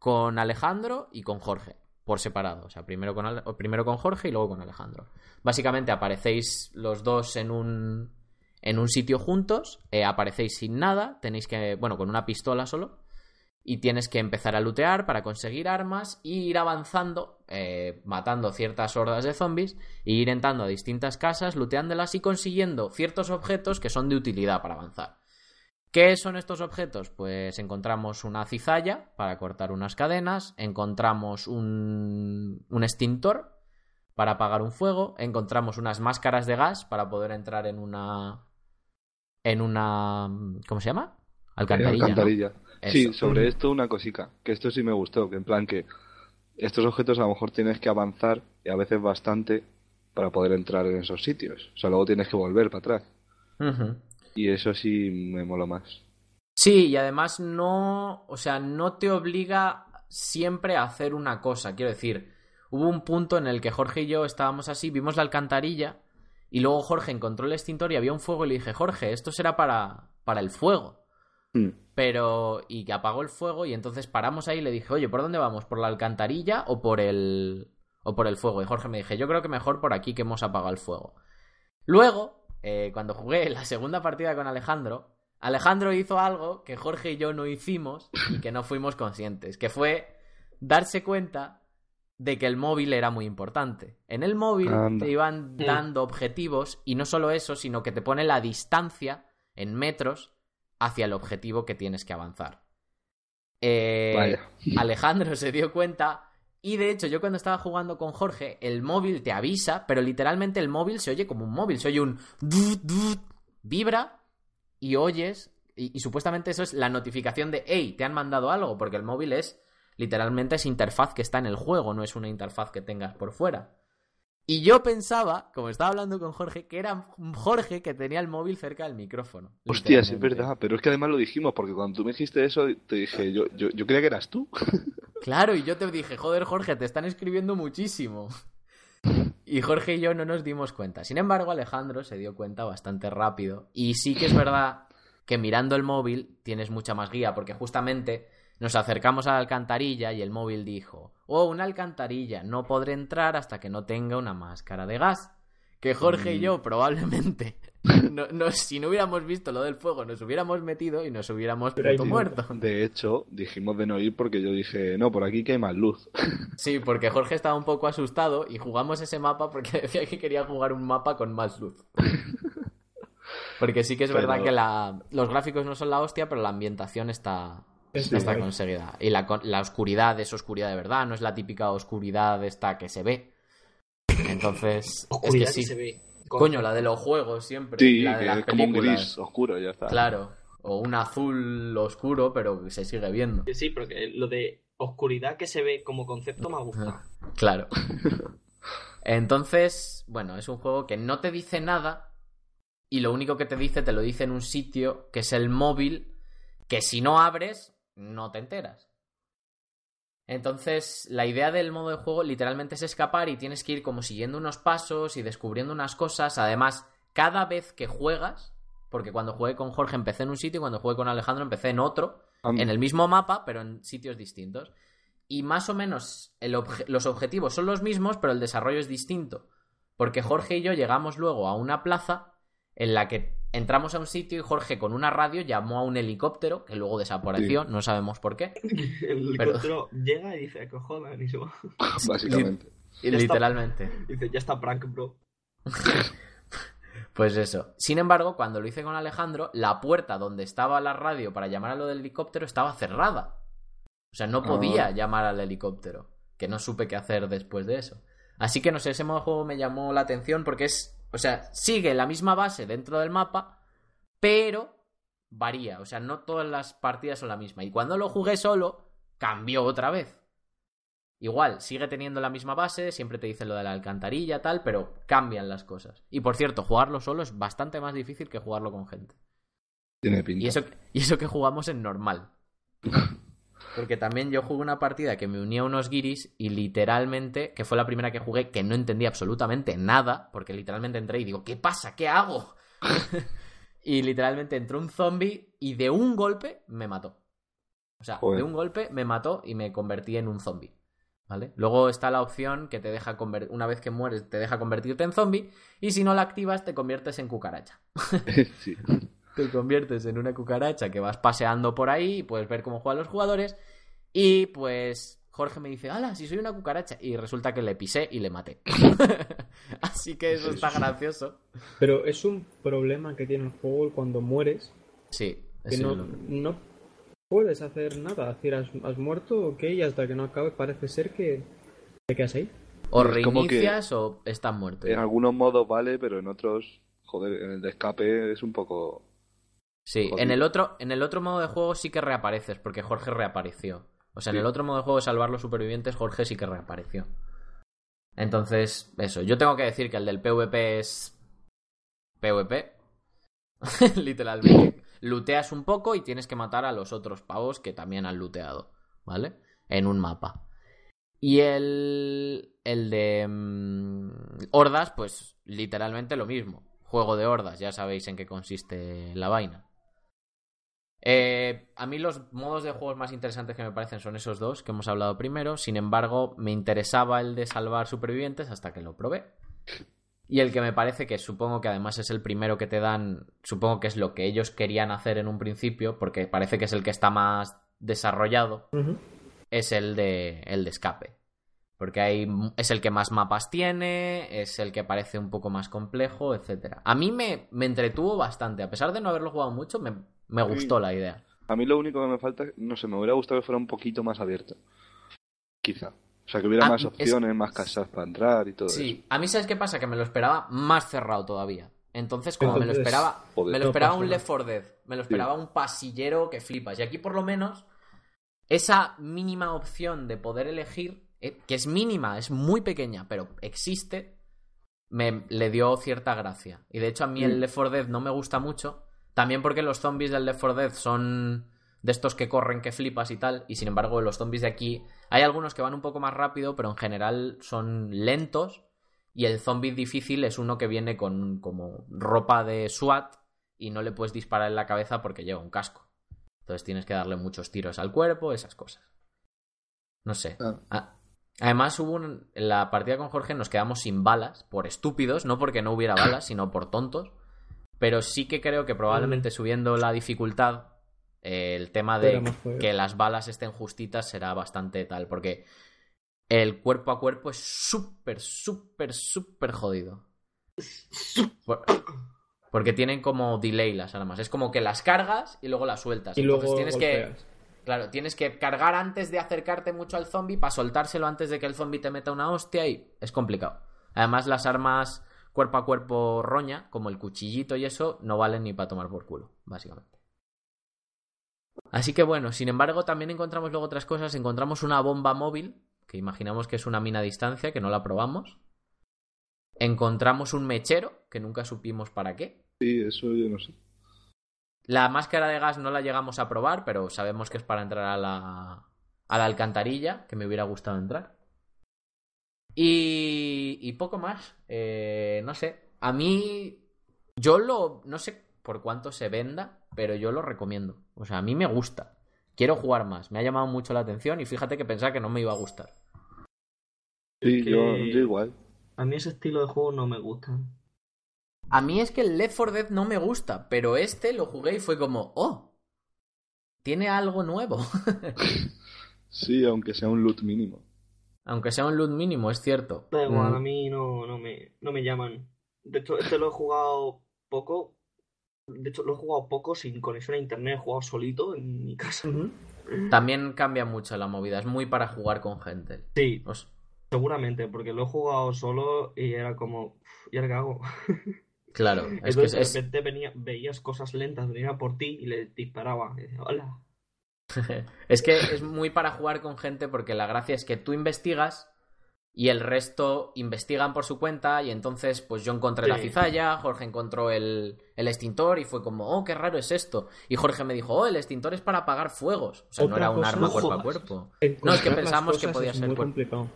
con Alejandro y con Jorge. Por separado. O sea, primero con, primero con Jorge y luego con Alejandro. Básicamente aparecéis los dos en un. En un sitio juntos. eh, aparecéis sin nada. Tenéis que. bueno, con una pistola solo y tienes que empezar a lootear para conseguir armas e ir avanzando, eh, matando ciertas hordas de zombies, e ir entrando a distintas casas, looteándolas y consiguiendo ciertos objetos que son de utilidad para avanzar. ¿Qué son estos objetos? Pues encontramos una cizalla para cortar unas cadenas, encontramos un, un extintor para apagar un fuego, encontramos unas máscaras de gas para poder entrar en una... en una... ¿cómo se llama? Alcantarilla. ¿no? Alcantarilla. Sí, sobre esto una cosica, que esto sí me gustó, que en plan que estos objetos a lo mejor tienes que avanzar y a veces bastante para poder entrar en esos sitios. O sea, luego tienes que volver para atrás. Y eso sí me mola más. Sí, y además no, o sea, no te obliga siempre a hacer una cosa. Quiero decir, hubo un punto en el que Jorge y yo estábamos así, vimos la alcantarilla y luego Jorge encontró el extintor y había un fuego y le dije, Jorge, esto será para, para el fuego. Mm. Pero, y que apagó el fuego y entonces paramos ahí y le dije, oye, ¿por dónde vamos? ¿Por la alcantarilla o por el, o por el fuego? Y Jorge me dije, yo creo que mejor por aquí que hemos apagado el fuego. Luego, eh, cuando jugué [laughs] la segunda partida con Alejandro, Alejandro hizo algo que Jorge y yo no hicimos y que no fuimos conscientes, que fue darse cuenta de que el móvil era muy importante. En el móvil Anda. te iban dando objetivos y no solo eso, sino que te pone la distancia en metros hacia el objetivo que tienes que avanzar. Eh, Vaya. [laughs] Alejandro se dio cuenta y de hecho yo cuando estaba jugando con Jorge, el móvil te avisa, pero literalmente el móvil se oye como un móvil, se oye un vibra y oyes y, y supuestamente eso es la notificación de hey, te han mandado algo, porque el móvil es literalmente es interfaz que está en el juego, no es una interfaz que tengas por fuera. Y yo pensaba, como estaba hablando con Jorge, que era Jorge que tenía el móvil cerca del micrófono. Hostia, sí es verdad, pero es que además lo dijimos, porque cuando tú me dijiste eso, te dije, yo, yo, yo creía que eras tú. [laughs] Claro, y yo te dije, joder, Jorge, te están escribiendo muchísimo. Y Jorge y yo no nos dimos cuenta. Sin embargo, Alejandro se dio cuenta bastante rápido. Y sí que es verdad que mirando el móvil tienes mucha más guía, porque justamente nos acercamos a la alcantarilla y el móvil dijo, oh, una alcantarilla, no podré entrar hasta que no tenga una máscara de gas. Que Jorge y yo probablemente, [laughs] no, no- si no hubiéramos visto lo del fuego, nos hubiéramos metido y nos hubiéramos puto muerto. De hecho, dijimos de no ir porque yo dije, no, por aquí que hay más luz. [laughs] Sí, porque Jorge estaba un poco asustado y jugamos ese mapa porque [laughs] decía que quería jugar un mapa con más luz. Porque sí que es Pero- verdad que la- los gráficos no son la hostia, pero la ambientación está, Está conseguida. Y la, la oscuridad es oscuridad de verdad, no es la típica oscuridad esta que se ve. Entonces, Oscuridad es que que sí. se ve. Coño, la de los juegos siempre. Sí, la de las es como un gris oscuro, ya está. Claro. O un azul oscuro, pero que se sigue viendo. Sí, porque lo de oscuridad que se ve como concepto me gusta. Claro. Entonces, bueno, es un juego que no te dice nada y lo único que te dice te lo dice en un sitio que es el móvil que si no abres no te enteras. Entonces, la idea del modo de juego literalmente es escapar y tienes que ir como siguiendo unos pasos y descubriendo unas cosas. Además, cada vez que juegas, porque cuando jugué con Jorge empecé en un sitio y cuando jugué con Alejandro empecé en otro, en el mismo mapa, pero en sitios distintos. Y más o menos el obje- los objetivos son los mismos, pero el desarrollo es distinto. Porque Jorge y yo llegamos luego a una plaza en la que entramos a un sitio y Jorge con una radio llamó a un helicóptero que luego desapareció, no sabemos por qué. [laughs] El Pero- helicóptero llega y dice, que jodan, y se va. Básicamente. Y está. literalmente. Dice, ya está prank, bro. [laughs] Pues eso. Sin embargo, cuando lo hice con Alejandro, la puerta donde estaba la radio para llamar a lo del helicóptero estaba cerrada. O sea, no podía Ah. llamar al helicóptero. Que no supe qué hacer después de eso. Así que no sé, ese modo de juego me llamó la atención porque es. O sea, sigue la misma base dentro del mapa, pero varía. O sea, no todas las partidas son la misma. Y cuando lo jugué solo, cambió otra vez. Igual, sigue teniendo la misma base, siempre te dice lo de la alcantarilla, tal, pero cambian las cosas. Y por cierto, jugarlo solo es bastante más difícil que jugarlo con gente. Tiene pinta. Y eso, y eso que jugamos en normal. [laughs] Porque también yo jugué una partida que me unía a unos guiris y literalmente, que fue la primera que jugué, que no entendía absolutamente nada, porque literalmente entré y digo, ¿qué pasa? ¿Qué hago? [laughs] y literalmente entró un zombie y de un golpe me mató. O sea, Joder. de un golpe me mató y me convertí en un zombie. ¿Vale? Luego está la opción que te deja una vez que mueres, te deja convertirte en zombie, y si no la activas, te conviertes en cucaracha [laughs] sí. Te conviertes en una cucaracha que vas paseando por ahí y puedes ver cómo juegan los jugadores. Y pues Jorge me dice, ¡Hala, si soy una cucaracha! Y resulta que le pisé y le maté. [laughs] Así que eso está gracioso. Pero es un problema que tiene el juego cuando mueres, Sí, que es no, no puedes hacer nada. Es decir, has, has muerto, ok, y hasta que no acabe parece ser que te quedas ahí. o reinicias o estás muerto. En algunos modos vale, pero en otros, joder, en el de escape es un poco... Sí, en el otro, en el otro modo de juego sí que reapareces, porque Jorge reapareció. O sea, en el otro modo de juego de salvar los supervivientes, Jorge sí que reapareció. Entonces, eso, yo tengo que decir que el del PvP es PvP. [laughs] Literalmente. Luteas un poco y tienes que matar a los otros pavos que también han luteado, ¿vale? En un mapa. Y el, el de mm, hordas, pues literalmente lo mismo. Juego de hordas, ya sabéis en qué consiste la vaina. Eh, a mí los modos de juegos más interesantes que me parecen son esos dos que hemos hablado primero. Sin embargo, me interesaba el de salvar supervivientes hasta que lo probé. Y el que me parece que supongo que además es el primero que te dan, supongo que es lo que ellos querían hacer en un principio, porque parece que es el que está más desarrollado, es el de, el de escape. Porque hay, es el que más mapas tiene, es el que parece un poco más complejo, etcétera. A mí me, me entretuvo bastante, a pesar de no haberlo jugado mucho, me, me Sí. gustó la idea. A mí lo único que me falta, no sé, me hubiera gustado que fuera un poquito más abierto. Quizá. O sea, que hubiera más es- opciones, más casas para entrar y todo Sí, a mí sabes qué pasa, que me lo esperaba más cerrado todavía. Entonces, como me lo esperaba, joder. me lo esperaba un. Left 4 Dead, me lo esperaba un pasillero que flipas. Y aquí por lo menos esa mínima opción de poder elegir, eh, que es mínima, es muy pequeña, pero existe, me le dio cierta gracia. Y de hecho a mí el. Left 4 Dead no me gusta mucho, también porque los zombies del Left 4 Dead son de estos que corren que flipas y tal, y sin embargo los zombies de aquí hay algunos que van un poco más rápido, pero en general son lentos y el zombie difícil es uno que viene con como ropa de SWAT y no le puedes disparar en la cabeza porque lleva un casco. Entonces tienes que darle muchos tiros al cuerpo, esas cosas. No sé. Ah, además hubo un- en la partida con Jorge nos quedamos sin balas por estúpidos, no porque no hubiera balas, sino por tontos. Pero sí que creo que probablemente subiendo la dificultad eh, el tema de que las balas estén justitas será bastante tal, porque el cuerpo a cuerpo es súper, súper, súper jodido. Por- porque tienen como delay las armas. Es como que las cargas y luego las sueltas. Y Entonces luego tienes que. Claro, tienes que cargar antes de acercarte mucho al zombie para soltárselo antes de que el zombie te meta una hostia y es complicado. Además, las armas cuerpo a cuerpo roña, como el cuchillito y eso, no valen ni para tomar por culo, básicamente. Así que bueno, sin embargo, también encontramos luego otras cosas. Encontramos una bomba móvil, que imaginamos que es una mina a distancia, que no la probamos. Encontramos un mechero, que nunca supimos para qué. Sí, eso yo no sé. La máscara de gas no la llegamos a probar, pero sabemos que es para entrar a la, a la alcantarilla, que me hubiera gustado entrar. Y, y poco más. Eh, no sé. A mí, yo lo... No sé por cuánto se venda, pero yo lo recomiendo. O sea, a mí me gusta. Quiero jugar más. Me ha llamado mucho la atención y fíjate que pensaba que no me iba a gustar. Sí, que- yo, yo igual. A mí ese estilo de juego no me gusta. A mí es que el Left 4 Dead no me gusta, pero este lo jugué y fue como, oh, tiene algo nuevo. [laughs] Sí, aunque sea un loot mínimo. Aunque sea un loot mínimo, es cierto. Da igual, Mm. a mí no, no, me, no me llaman. De hecho, este lo he jugado poco. De hecho, lo he jugado poco sin conexión a internet, he jugado solito en mi casa. También cambia mucho la movida, es muy para jugar con gente. Sí, seguramente, porque lo he jugado solo y era como, "Uf, ¿y ahora qué hago? [laughs] claro, es que es, de repente venía, veías cosas lentas, venía por ti y le disparaba. Y decía, Hola. [laughs] es que es muy para jugar con gente porque la gracia es que tú investigas y el resto investigan por su cuenta y entonces pues yo encontré la cizalla, Jorge encontró el, el extintor y fue como, oh, qué raro es esto. Y Jorge me dijo, oh, el extintor es para apagar fuegos. O sea, no era un arma cuerpo a cuerpo. No, es que pensamos que podía ser muy cuerpo- complicado.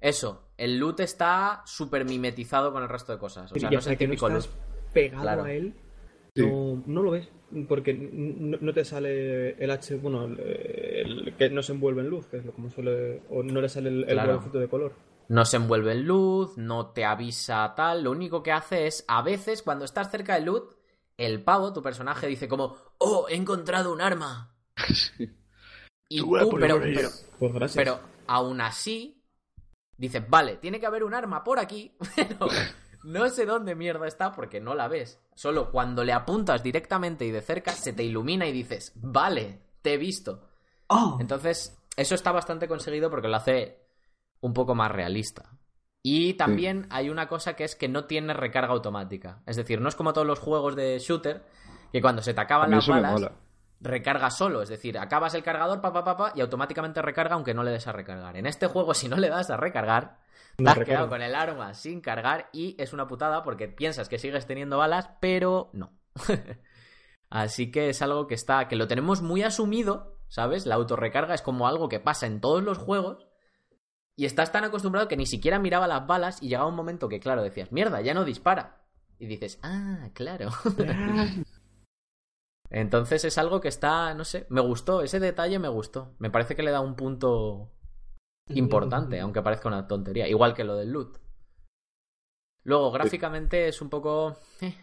Eso, el loot está súper mimetizado con el resto de cosas. O sea, y no es el que no típico estás loot. pegado Claro. a él, Sí. no, no lo ves. Porque no, no te sale el H, bueno, el, el que no se envuelve en luz, que es lo como suele. O no le sale el, el Claro. de color. No se envuelve en luz, no te avisa tal. Lo único que hace es, a veces, cuando estás cerca del loot, el pavo, tu personaje, dice como, oh, he encontrado un arma. [laughs] Y Tu weapon tú, pero, pero, Pues pero aún así, dices, vale, tiene que haber un arma por aquí, [laughs] pero no sé dónde mierda está porque no la ves. Solo cuando le apuntas directamente y de cerca, se te ilumina y dices, vale, te he visto. ¡Oh! Entonces, eso está bastante conseguido porque lo hace un poco más realista. Y también hay una cosa que es que no tiene recarga automática. Es decir, no es como todos los juegos de shooter, que cuando se te acaban las balas, mola. Recarga solo. Es decir, acabas el cargador, pa, pa, pa, pa, y automáticamente recarga aunque no le des a recargar. En este juego, si no le das a recargar, te has recarga. quedado con el arma sin cargar y es una putada porque piensas que sigues teniendo balas, pero no. [laughs] Así que es algo que está, que lo tenemos muy asumido, ¿sabes? La autorrecarga es como algo que pasa en todos los juegos y estás tan acostumbrado que ni siquiera miraba las balas y llegaba un momento que, claro, decías, mierda, ya no dispara. Y dices, ah, claro. [laughs] Entonces es algo que está, no sé, me gustó, ese detalle me gustó. Me parece que le da un punto importante, aunque parezca una tontería, igual que lo del loot. Luego, gráficamente es un poco... eh,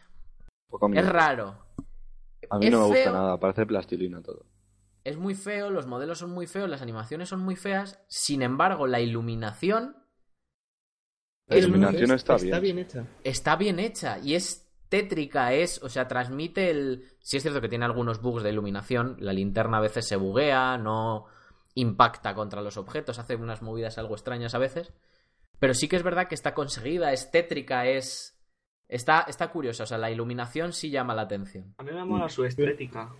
Poco es raro. A mí Es no me gusta feo, nada, parece plastilina todo. Es muy feo, los modelos son muy feos, las animaciones son muy feas. Sin embargo, la iluminación La Es iluminación muy- está, está bien. bien hecha. está bien hecha y es tétrica, es, o sea, transmite el... Sí es cierto que tiene algunos bugs de iluminación, la linterna a veces se buguea, no impacta contra los objetos, hace unas movidas algo extrañas a veces, pero sí que es verdad que está conseguida, es tétrica, es... Está, está curiosa, o sea, la iluminación sí llama la atención. A mí me mola su estética.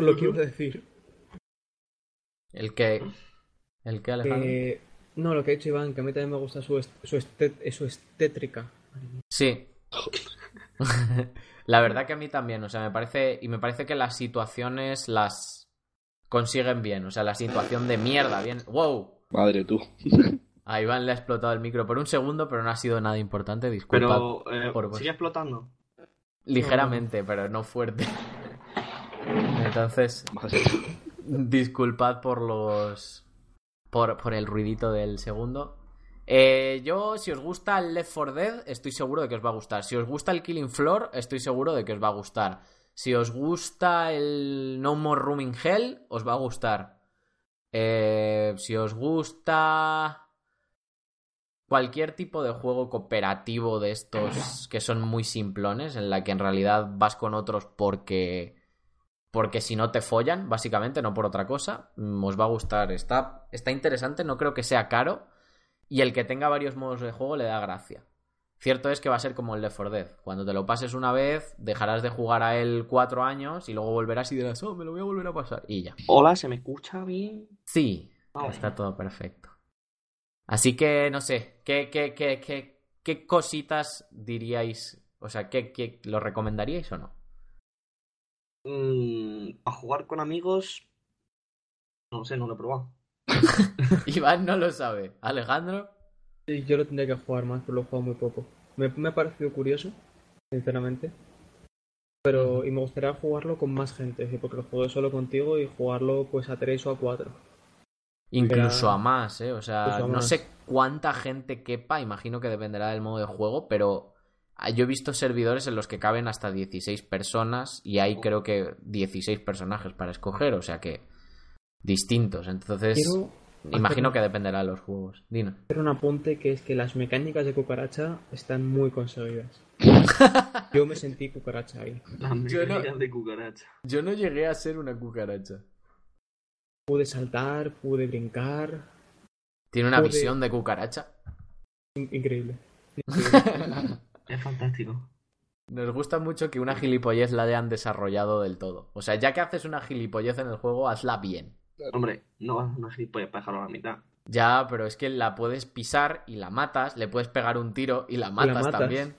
Lo quiero decir. El que... El que, Alejandro. que- no, lo que ha dicho Iván, que a mí también me gusta su, est- su, estet- su estétrica. Sí. [laughs] la verdad que a mí también, o sea, me parece y me parece que las situaciones las consiguen bien. O sea, la situación de mierda, bien. ¡Wow! Madre tú. [laughs] A Iván le ha explotado el micro por un segundo, pero no ha sido nada importante. Disculpa. Pero eh, por vos. sigue explotando. Ligeramente, pero no fuerte. Entonces, disculpad por los. Por, por el ruidito del segundo. Eh, yo, si os gusta el Left 4 Dead, estoy seguro de que os va a gustar. Si os gusta el Killing Floor, estoy seguro de que os va a gustar. Si os gusta el No More Room in Hell, os va a gustar. Eh, si os gusta cualquier tipo de juego cooperativo de estos [clears throat] que son muy simplones, en la que en realidad vas con otros porque porque si no te follan, básicamente, no por otra cosa, mm, os va a gustar. Está, está interesante, no creo que sea caro. Y el que tenga varios modos de juego le da gracia. Cierto es que va a ser como el Left 4 Dead. Cuando te lo pases una vez, dejarás de jugar a él cuatro años y luego volverás y dirás, oh, me lo voy a volver a pasar. Y ya. Hola, ¿se me escucha bien? Sí, Vale. está todo perfecto. Así que, no sé, ¿qué, qué, qué, qué, qué cositas diríais? O sea, ¿qué, qué, ¿lo recomendaríais o no? Mm, a jugar con amigos. No sé, no lo he probado. [laughs] Iván no lo sabe. Alejandro. Sí, yo lo tendría que jugar más, pero lo he jugado muy poco. Me, me ha parecido curioso, sinceramente. Pero, y me gustaría jugarlo con más gente, sí, porque lo jugué solo contigo y jugarlo pues a tres o a cuatro. Incluso Era- a más, ¿eh? O sea, no más. sé cuánta gente quepa, imagino que dependerá del modo de juego, pero ah, yo he visto servidores en los que caben hasta 16 personas y hay creo que 16 personajes para escoger, o sea que distintos. Entonces, Quiero imagino hacer- que dependerá de los juegos. Dino. hacer un apunte que es que las mecánicas de cucaracha están muy conseguidas. [laughs] Yo me sentí cucaracha ahí. Las Yo no- mecánicas de cucaracha. Yo no llegué a ser una cucaracha. Pude saltar, pude brincar. Tiene una visión de cucaracha. In- Increíble. Increíble. [laughs] Es fantástico. Nos gusta mucho que una gilipollez la hayan desarrollado del todo. O sea, ya que haces una gilipollez en el juego, hazla bien. Hombre, no vas a una gilipollas para dejarlo a la mitad. Ya, pero es que la puedes pisar y la matas, le puedes pegar un tiro y la matas, matas. también.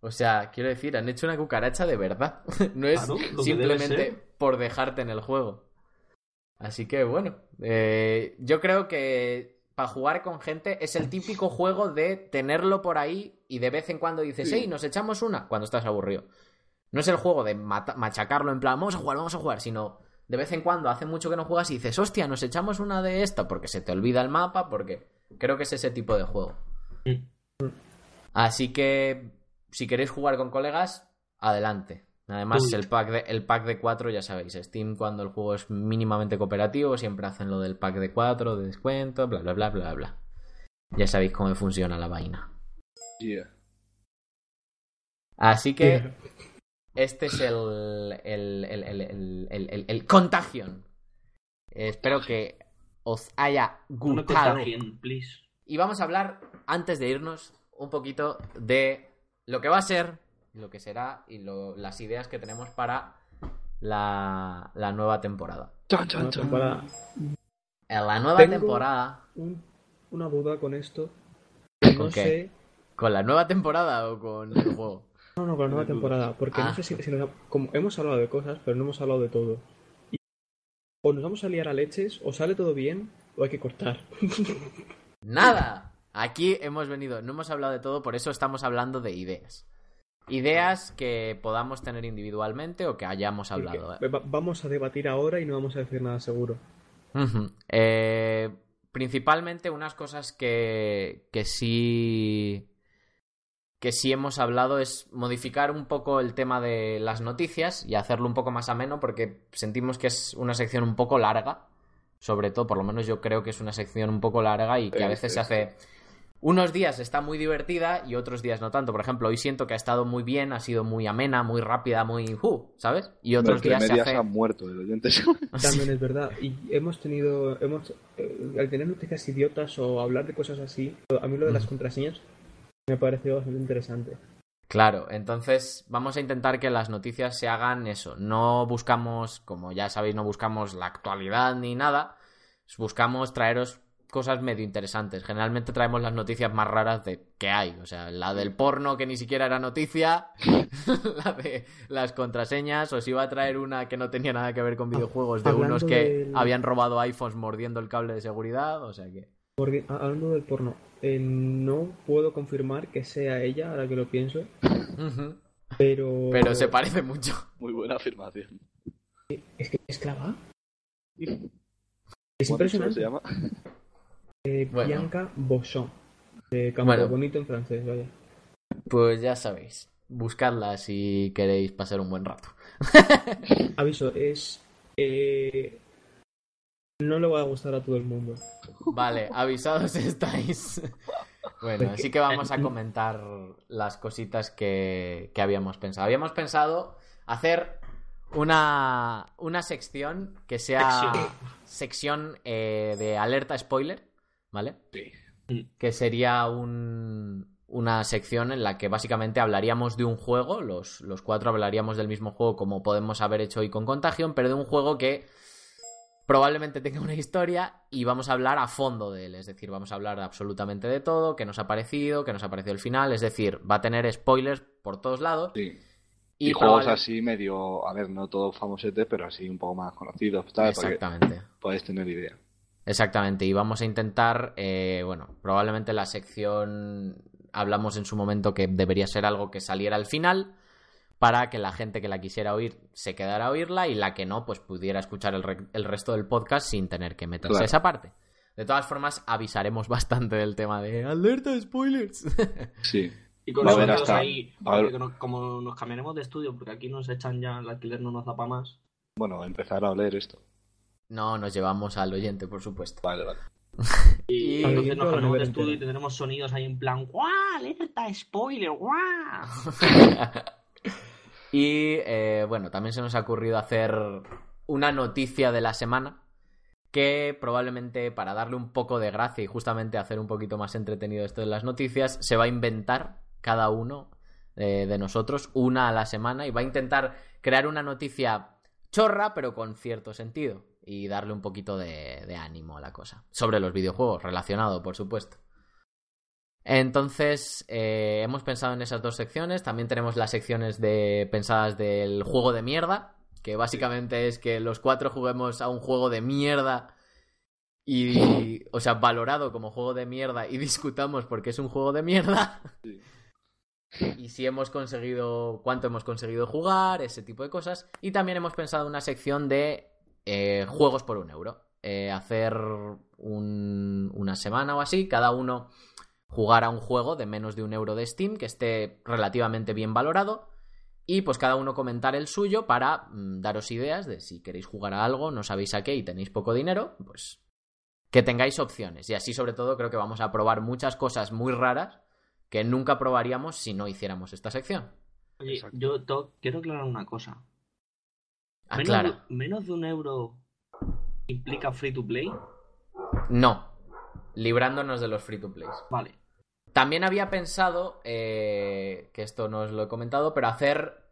O sea, quiero decir, han hecho una cucaracha de verdad. [laughs] no es Claro, simplemente por dejarte en el juego. Así que bueno, eh, yo creo que para jugar con gente es el típico juego de tenerlo por ahí y de vez en cuando dices, hey, nos echamos una cuando estás aburrido. No es el juego de machacarlo en plan, vamos a jugar, vamos a jugar, sino de vez en cuando hace mucho que no juegas y dices, hostia, nos echamos una de esta porque se te olvida el mapa, porque creo que es ese tipo de juego. Mm. Así que si queréis jugar con colegas, adelante. Además, Uy. el pack, de, el pack de 4, ya sabéis, Steam cuando el juego es mínimamente cooperativo, siempre hacen lo del pack de 4, de descuento, bla, bla, bla, bla, bla. Ya sabéis cómo funciona la vaina. Yeah. Así que este es el, el, el, el, el, el- el- el Contagion. Espero que os haya gustado. contagien, please. Y vamos a hablar, antes de irnos, un poquito de lo que va a ser, lo que será y lo- las ideas que tenemos para la, la nueva temporada. Una chan. temporada- En la nueva Tengo- temporada, un- una duda con esto. ¿Con No qué? sé. ¿con la nueva temporada o con el juego? No, no, con la nueva temporada. Porque Ah. no sé si, si nos- como hemos hablado de cosas, pero no hemos hablado de todo. Y- o nos vamos a liar a leches, o sale todo bien, o hay que cortar. [laughs] Nada. Aquí hemos venido, no hemos hablado de todo, por eso estamos hablando de ideas. Ideas que podamos tener individualmente o que hayamos hablado. ¿eh? va- vamos a debatir ahora y no vamos a decir nada seguro. Eh, principalmente unas cosas que, que sí que sí hemos hablado es modificar un poco el tema de las noticias y hacerlo un poco más ameno porque sentimos que es una sección un poco larga sobre todo por lo menos yo creo que es una sección un poco larga y que a veces se hace unos días está muy divertida y otros días no tanto por ejemplo hoy siento que ha estado muy bien ha sido muy amena muy rápida muy uh, sabes y otros días se hace han muerto el oyente. [laughs] También es verdad. Y hemos tenido. hemos eh, Al tener noticias idiotas o hablar de cosas así, a mí lo de las contraseñas me ha parecido bastante interesante. Claro, entonces vamos a intentar que las noticias se hagan eso. No buscamos, como ya sabéis, no buscamos la actualidad ni nada. Buscamos traeros cosas medio interesantes. Generalmente traemos las noticias más raras de que hay. O sea, la del porno que ni siquiera era noticia, [laughs] la de las contraseñas, os iba a traer una que no tenía nada que ver con videojuegos, de Hablando unos que del- habían robado iPhones mordiendo el cable de seguridad, o sea que... Porque, a- hablando del porno, eh, no puedo confirmar que sea ella, ahora que lo pienso, pero... Pero se parece mucho. Muy buena afirmación. ¿Es que es clava? Es ¿Cómo has dicho que impresionante. se llama? Eh, Bueno. Bianca Bosson. De Campo Bueno. Bonito en francés, vaya. Pues ya sabéis, buscadla si queréis pasar un buen rato. Aviso, es... eh, no le va a gustar a todo el mundo. Vale, avisados [laughs] estáis. Bueno, así que vamos a comentar las cositas que, que habíamos pensado. Habíamos pensado hacer una, una sección que sea Sección. sección eh, de alerta spoiler, ¿vale? Sí. Que sería un- una sección en la que básicamente hablaríamos de un juego, los, los cuatro hablaríamos del mismo juego como podemos haber hecho hoy con Contagion, pero de un juego que probablemente tenga una historia y vamos a hablar a fondo de él, es decir, vamos a hablar absolutamente de todo, qué nos ha parecido, qué nos ha parecido el final, es decir, va a tener spoilers por todos lados. Sí. Y, Y, juegos probable- así medio, a ver, no todos famosetes, pero así un poco más conocidos, Exactamente. podéis tener idea. Exactamente, y vamos a intentar, eh, bueno, probablemente la sección hablamos en su momento que debería ser algo que saliera al final para que la gente que la quisiera oír se quedara a oírla y la que no, pues pudiera escuchar el, re- el resto del podcast sin tener que meterse Claro. a esa parte. De todas formas, avisaremos [laughs] bastante del tema de alerta spoilers. [laughs] Sí. Y con sonidos hasta- ahí, como nos cambiaremos de estudio, porque aquí nos echan ya, el alquiler no nos da para más. Bueno, empezar a oler esto. no, nos llevamos al oyente, por supuesto. Vale, vale. [laughs] Y- Y, entonces nos cambiamos de estudio y tendremos sonidos ahí en plan ¡Guau! ¡Alerta spoiler! ¡Guau! Y eh, bueno, también se nos ha ocurrido hacer una noticia de la semana que probablemente para darle un poco de gracia y justamente hacer un poquito más entretenido esto de las noticias, se va a inventar cada uno eh, de nosotros una a la semana y va a intentar crear una noticia chorra pero con cierto sentido y darle un poquito de, de ánimo a la cosa. Sobre los videojuegos, relacionado, por supuesto. Entonces, eh, hemos pensado en esas dos secciones. También tenemos las secciones de pensadas del juego de mierda, que básicamente es que los cuatro juguemos a un juego de mierda y, [laughs] o sea, valorado como juego de mierda y discutamos porque es un juego de mierda. Sí. Y si hemos conseguido, cuánto hemos conseguido jugar, ese tipo de cosas. Y también hemos pensado una sección de eh, juegos por un euro. Eh, hacer un- una semana o así, cada uno jugar a un juego de menos de un euro de Steam que esté relativamente bien valorado y pues cada uno comentar el suyo para mm, daros ideas de si queréis jugar a algo, no sabéis a qué y tenéis poco dinero, pues que tengáis opciones. Y así sobre todo creo que vamos a probar muchas cosas muy raras que nunca probaríamos si no hiciéramos esta sección. Oye, Exacto. yo to- quiero aclarar una cosa. Menos, Aclara. de, menos de un euro implica free to play. No. Librándonos de los free to plays. Vale. También había pensado, eh, que esto no os lo he comentado, pero hacer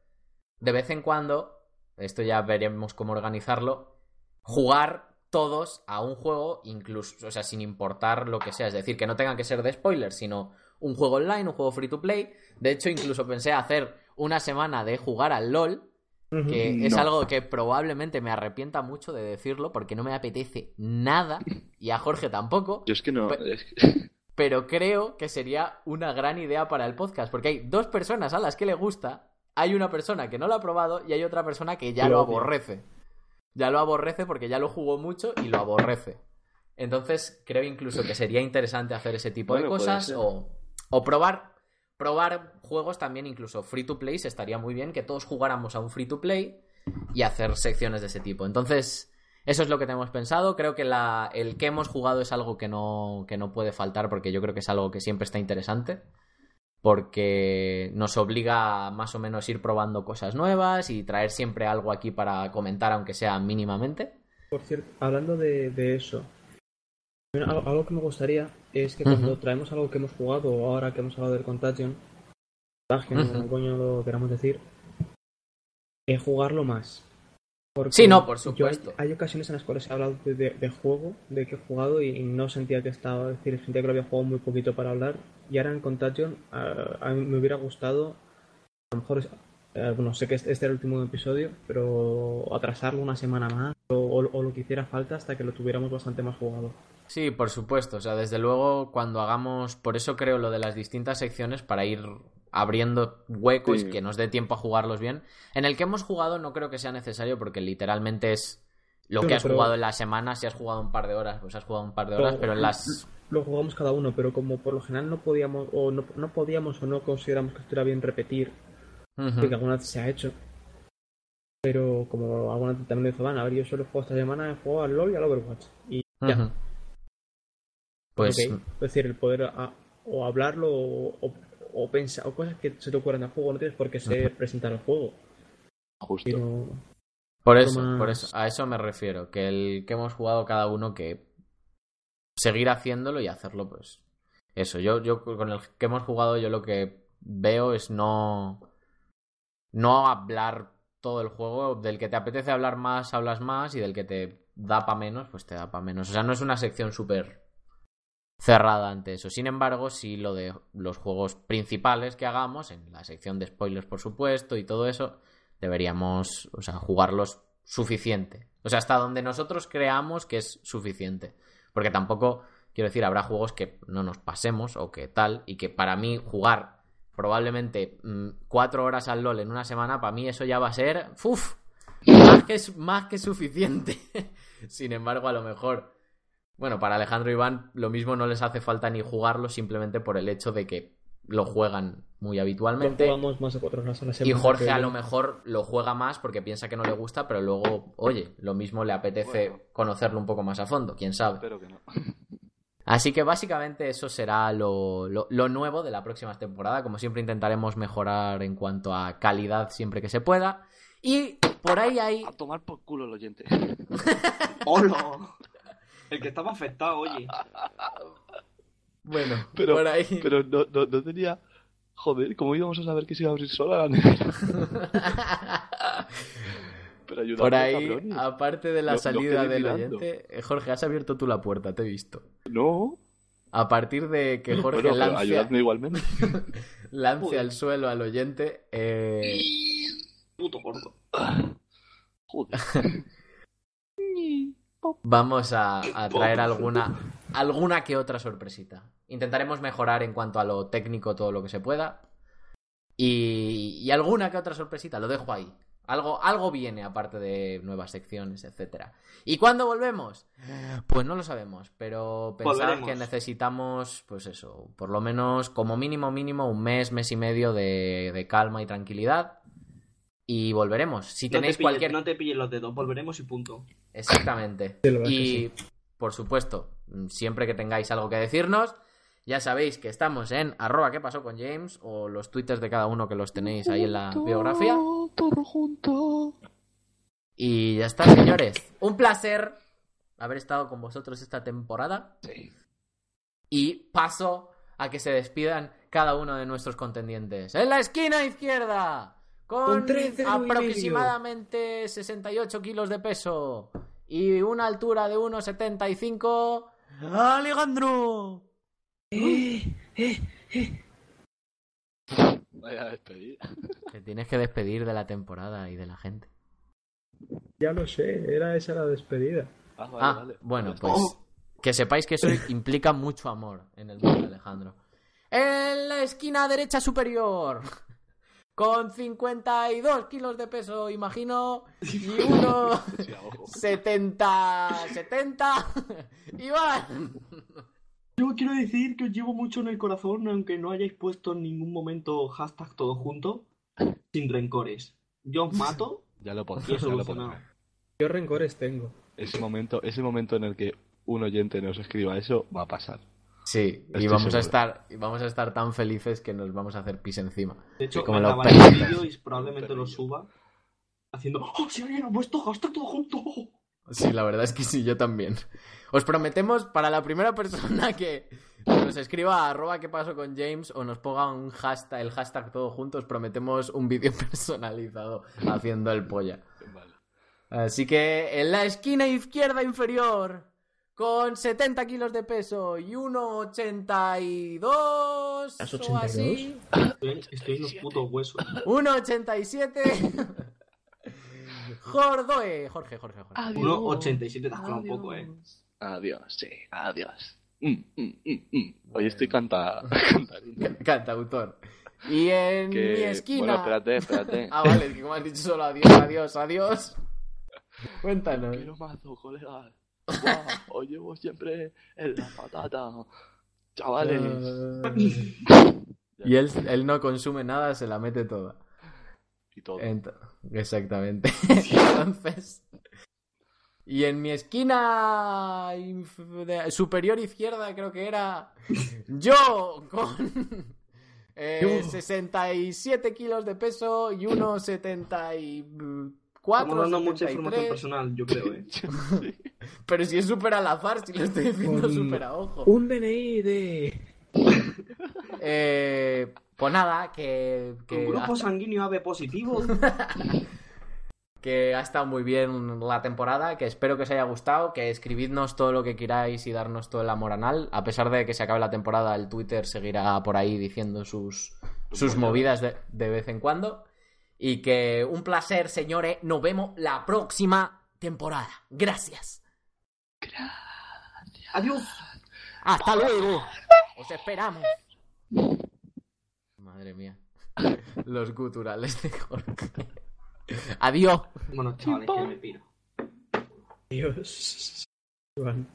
de vez en cuando, esto ya veremos cómo organizarlo, jugar todos a un juego, incluso, o sea, sin importar lo que sea. Es decir, que no tengan que ser de spoilers, sino un juego online, un juego free to play. De hecho, incluso pensé hacer una semana de jugar al LOL, que es algo que probablemente me arrepienta mucho de decirlo porque no me apetece nada y a Jorge tampoco. Yo es que no. Pero creo que sería una gran idea para el podcast, porque hay dos personas a las que le gusta, hay una persona que no lo ha probado y hay otra persona que ya Lo aborrece. Ya lo aborrece porque ya lo jugó mucho y lo aborrece. Entonces, creo incluso que sería interesante hacer ese tipo de Bueno, cosas o, o probar probar juegos también incluso free to play, estaría muy bien que todos jugáramos a un free to play y hacer secciones de ese tipo. Entonces, eso es lo que tenemos pensado. Creo que la, el que hemos jugado es algo que no, que no puede faltar porque yo creo que es algo que siempre está interesante. Porque nos obliga a más o menos ir probando cosas nuevas y traer siempre algo aquí para comentar, aunque sea mínimamente. Por cierto, hablando de, de eso, algo, algo que me gustaría es que cuando traemos algo que hemos jugado, o ahora que hemos hablado del Contagion, Contagion, coño lo queramos decir, es jugarlo más. Porque Sí, no, por yo hay- supuesto. Hay, ocasiones en las cuales he hablado de, de- de juego, de que he jugado y, y no sentía que estaba, es decir, sentía que lo había jugado muy poquito para hablar. Y ahora en Contagion a, a mí me hubiera gustado, a lo mejor, eh, bueno, sé que este este era el último episodio, pero atrasarlo una semana más o, o- o lo que hiciera falta hasta que lo tuviéramos bastante más jugado. Sí, por supuesto. O sea, desde luego, cuando hagamos. Por eso creo lo de las distintas secciones, para ir abriendo huecos Sí. y que nos dé tiempo a jugarlos bien. En el que hemos jugado, no creo que sea necesario, porque literalmente es lo que has pero- jugado en la semana. Si has jugado un par de horas, pues has jugado un par de horas, Pero- pero en las. Lo jugamos cada uno, pero como por lo general no podíamos o no, no podíamos o no consideramos que estuviera bien repetir Ujú. que alguna vez se ha hecho. Pero como alguna vez también lo hizo Van, a ver, yo solo jugado esta semana, he jugado al LoL y al Overwatch. Y ya. Pues. ok. Es decir, el poder a- o hablarlo o, o, o o cosas que se te ocurran al juego, no tienes por qué ser presentar el juego. Justo. Pero Por eso, más- por eso, a eso me refiero, que el que hemos jugado cada uno que seguir haciéndolo y hacerlo, pues eso. Yo, yo con el que hemos jugado, yo lo que veo es no no hablar todo el juego. Del que te apetece hablar más, hablas más, y del que te da pa menos, pues te da pa menos. O sea, no es una sección súper cerrada ante eso. Sin embargo, sí lo de los juegos principales que hagamos, en la sección de spoilers, por supuesto, y todo eso, deberíamos, o sea, jugarlos suficiente. O sea, hasta donde nosotros creamos que es suficiente. Porque tampoco, quiero decir, habrá juegos que no nos pasemos o que tal, y que para mí jugar probablemente mm, cuatro horas al LOL en una semana, para mí eso ya va a ser, ¡uf! Más que, más que suficiente. [laughs] Sin embargo, a lo mejor, bueno, para Alejandro y Iván lo mismo no les hace falta ni jugarlo simplemente por el hecho de que lo juegan muy habitualmente. jugamos más de cuatro horas a la Y. Jorge a lo mejor lo juega más porque piensa que no le gusta, pero luego, oye, lo mismo le apetece Bueno. conocerlo un poco más a fondo, quién sabe. Espero que no. [laughs] Así que básicamente eso será lo, lo- lo nuevo de la próxima temporada. Como siempre intentaremos mejorar en cuanto a calidad siempre que se pueda. Y por ahí hay... A tomar por culo el oyente. [laughs] ¡Hola! El que estaba afectado, oye. Bueno, Pero, por ahí... pero no, no, no tenía. Joder, ¿cómo íbamos a saber que se iba a abrir sola la nevera? [laughs] Pero ayúdame, Por ahí, cabrones. aparte de la Lo- lo salida quedé del mirando. oyente, eh, Jorge, has abierto tú la puerta, te he visto. No. A partir de que Jorge Bueno, pero lance, ayudadme igualmente. [laughs] lance Joder. al suelo al oyente, eh, Puto gordo. [laughs] Joder. Vamos a, a traer alguna, alguna que otra sorpresita. Intentaremos mejorar en cuanto a lo técnico todo lo que se pueda. Y, y alguna que otra sorpresita, lo dejo ahí. Algo, algo viene aparte de nuevas secciones, etcétera. ¿Y cuándo volvemos? Pues no lo sabemos, pero pensad Volveremos. que necesitamos, pues eso, por lo menos como mínimo, mínimo, un mes, mes y medio de, de calma y tranquilidad. Y volveremos. Si No te, tenéis pilles, cualquier no te pilles los dedos, volveremos y punto. Exactamente. Sí, y, por supuesto, siempre que tengáis algo que decirnos, ya sabéis que estamos en arroba qué pasó con James o los twitters de cada uno que los tenéis ahí en la biografía. Todo junto. Y ya está, señores. Un placer haber estado con vosotros esta temporada. Sí. Y paso a que se despidan cada uno de nuestros contendientes. En la esquina izquierda, con, Con 13 y medio. aproximadamente 68 kilos de peso y una altura de 1,75. ¡Alejandro! Vaya a despedir. [laughs] Te tienes que despedir de la temporada y de la gente. Ya lo sé, era esa la despedida. Ah, vale, Ah, vale. bueno, Vale. pues que sepáis que eso [laughs] implica mucho amor en el mundo de Alejandro. En la esquina derecha superior, con 52 kilos de peso, imagino, y [laughs] uno Sí, a ojo. 70, 70, [laughs] Iván. Yo quiero decir que os llevo mucho en el corazón, aunque no hayáis puesto en ningún momento hashtag todo junto, sin rencores. Yo os mato Ya lo ya pondré. Yo rencores tengo. Ese momento, ese momento en el que un oyente nos escriba eso va a pasar. Sí, y vamos a estar y vamos a estar tan felices que nos vamos a hacer pis encima. De hecho, como me los perritos. vídeo y probablemente lo suba haciendo ¡Oh, si alguien ha puesto hashtag todo junto! Sí, la verdad es que sí, yo también. Os prometemos para la primera persona que nos escriba a arroba qué pasó con James o nos ponga un hashtag, el hashtag todo juntos, prometemos un vídeo [laughs] personalizado haciendo el polla. Vale. Así que en la esquina izquierda inferior, con 70 kilos de peso y 1,82 ¿Las o 82? así. Estoy, en- los putos huesos. 1,87. [laughs] Jordoe. Jorge, Jorge, Jorge. 1,87 te has un poco, eh. Adiós, sí, adiós. Mm, mm, mm, mm. Hoy estoy canta... [laughs] Cantautor. Y en Que- mi esquina. Bueno, espérate, espérate. [laughs] Ah, vale, que como has dicho solo adiós, adiós, adiós. Cuéntanos. Quiero mazo, colega. Guau, Os llevo siempre en la patata. Chavales. [laughs] Y él, él no consume nada, se la mete toda. Y todo. Ent- Exactamente. [laughs] [laughs] Entonces. Y en mi esquina superior izquierda, creo que era. Yo con. eh, 67 kilos de peso y unos 74. Estamos dando mucha 73. información personal, yo creo, eh. [laughs] Sí. Pero si es súper al azar, si lo estoy diciendo Un- súper a ojo. Un DNI de. [laughs] Eh, pues nada, que, que, Un grupo ha, sanguíneo AB positivo. [laughs] que ha estado muy bien la temporada, que espero que os haya gustado, que escribidnos todo lo que queráis y darnos todo el amor anal. A pesar de que se acabe la temporada, el Twitter seguirá por ahí diciendo sus, sus movidas de, de vez en cuando. Y que un placer, señores. Nos vemos la próxima temporada. Gracias. Adiós. Hasta luego. Os esperamos. Madre mía. Los guturales de Jorge. Adiós. Bueno, chavales, que me piro. Dios. Iván.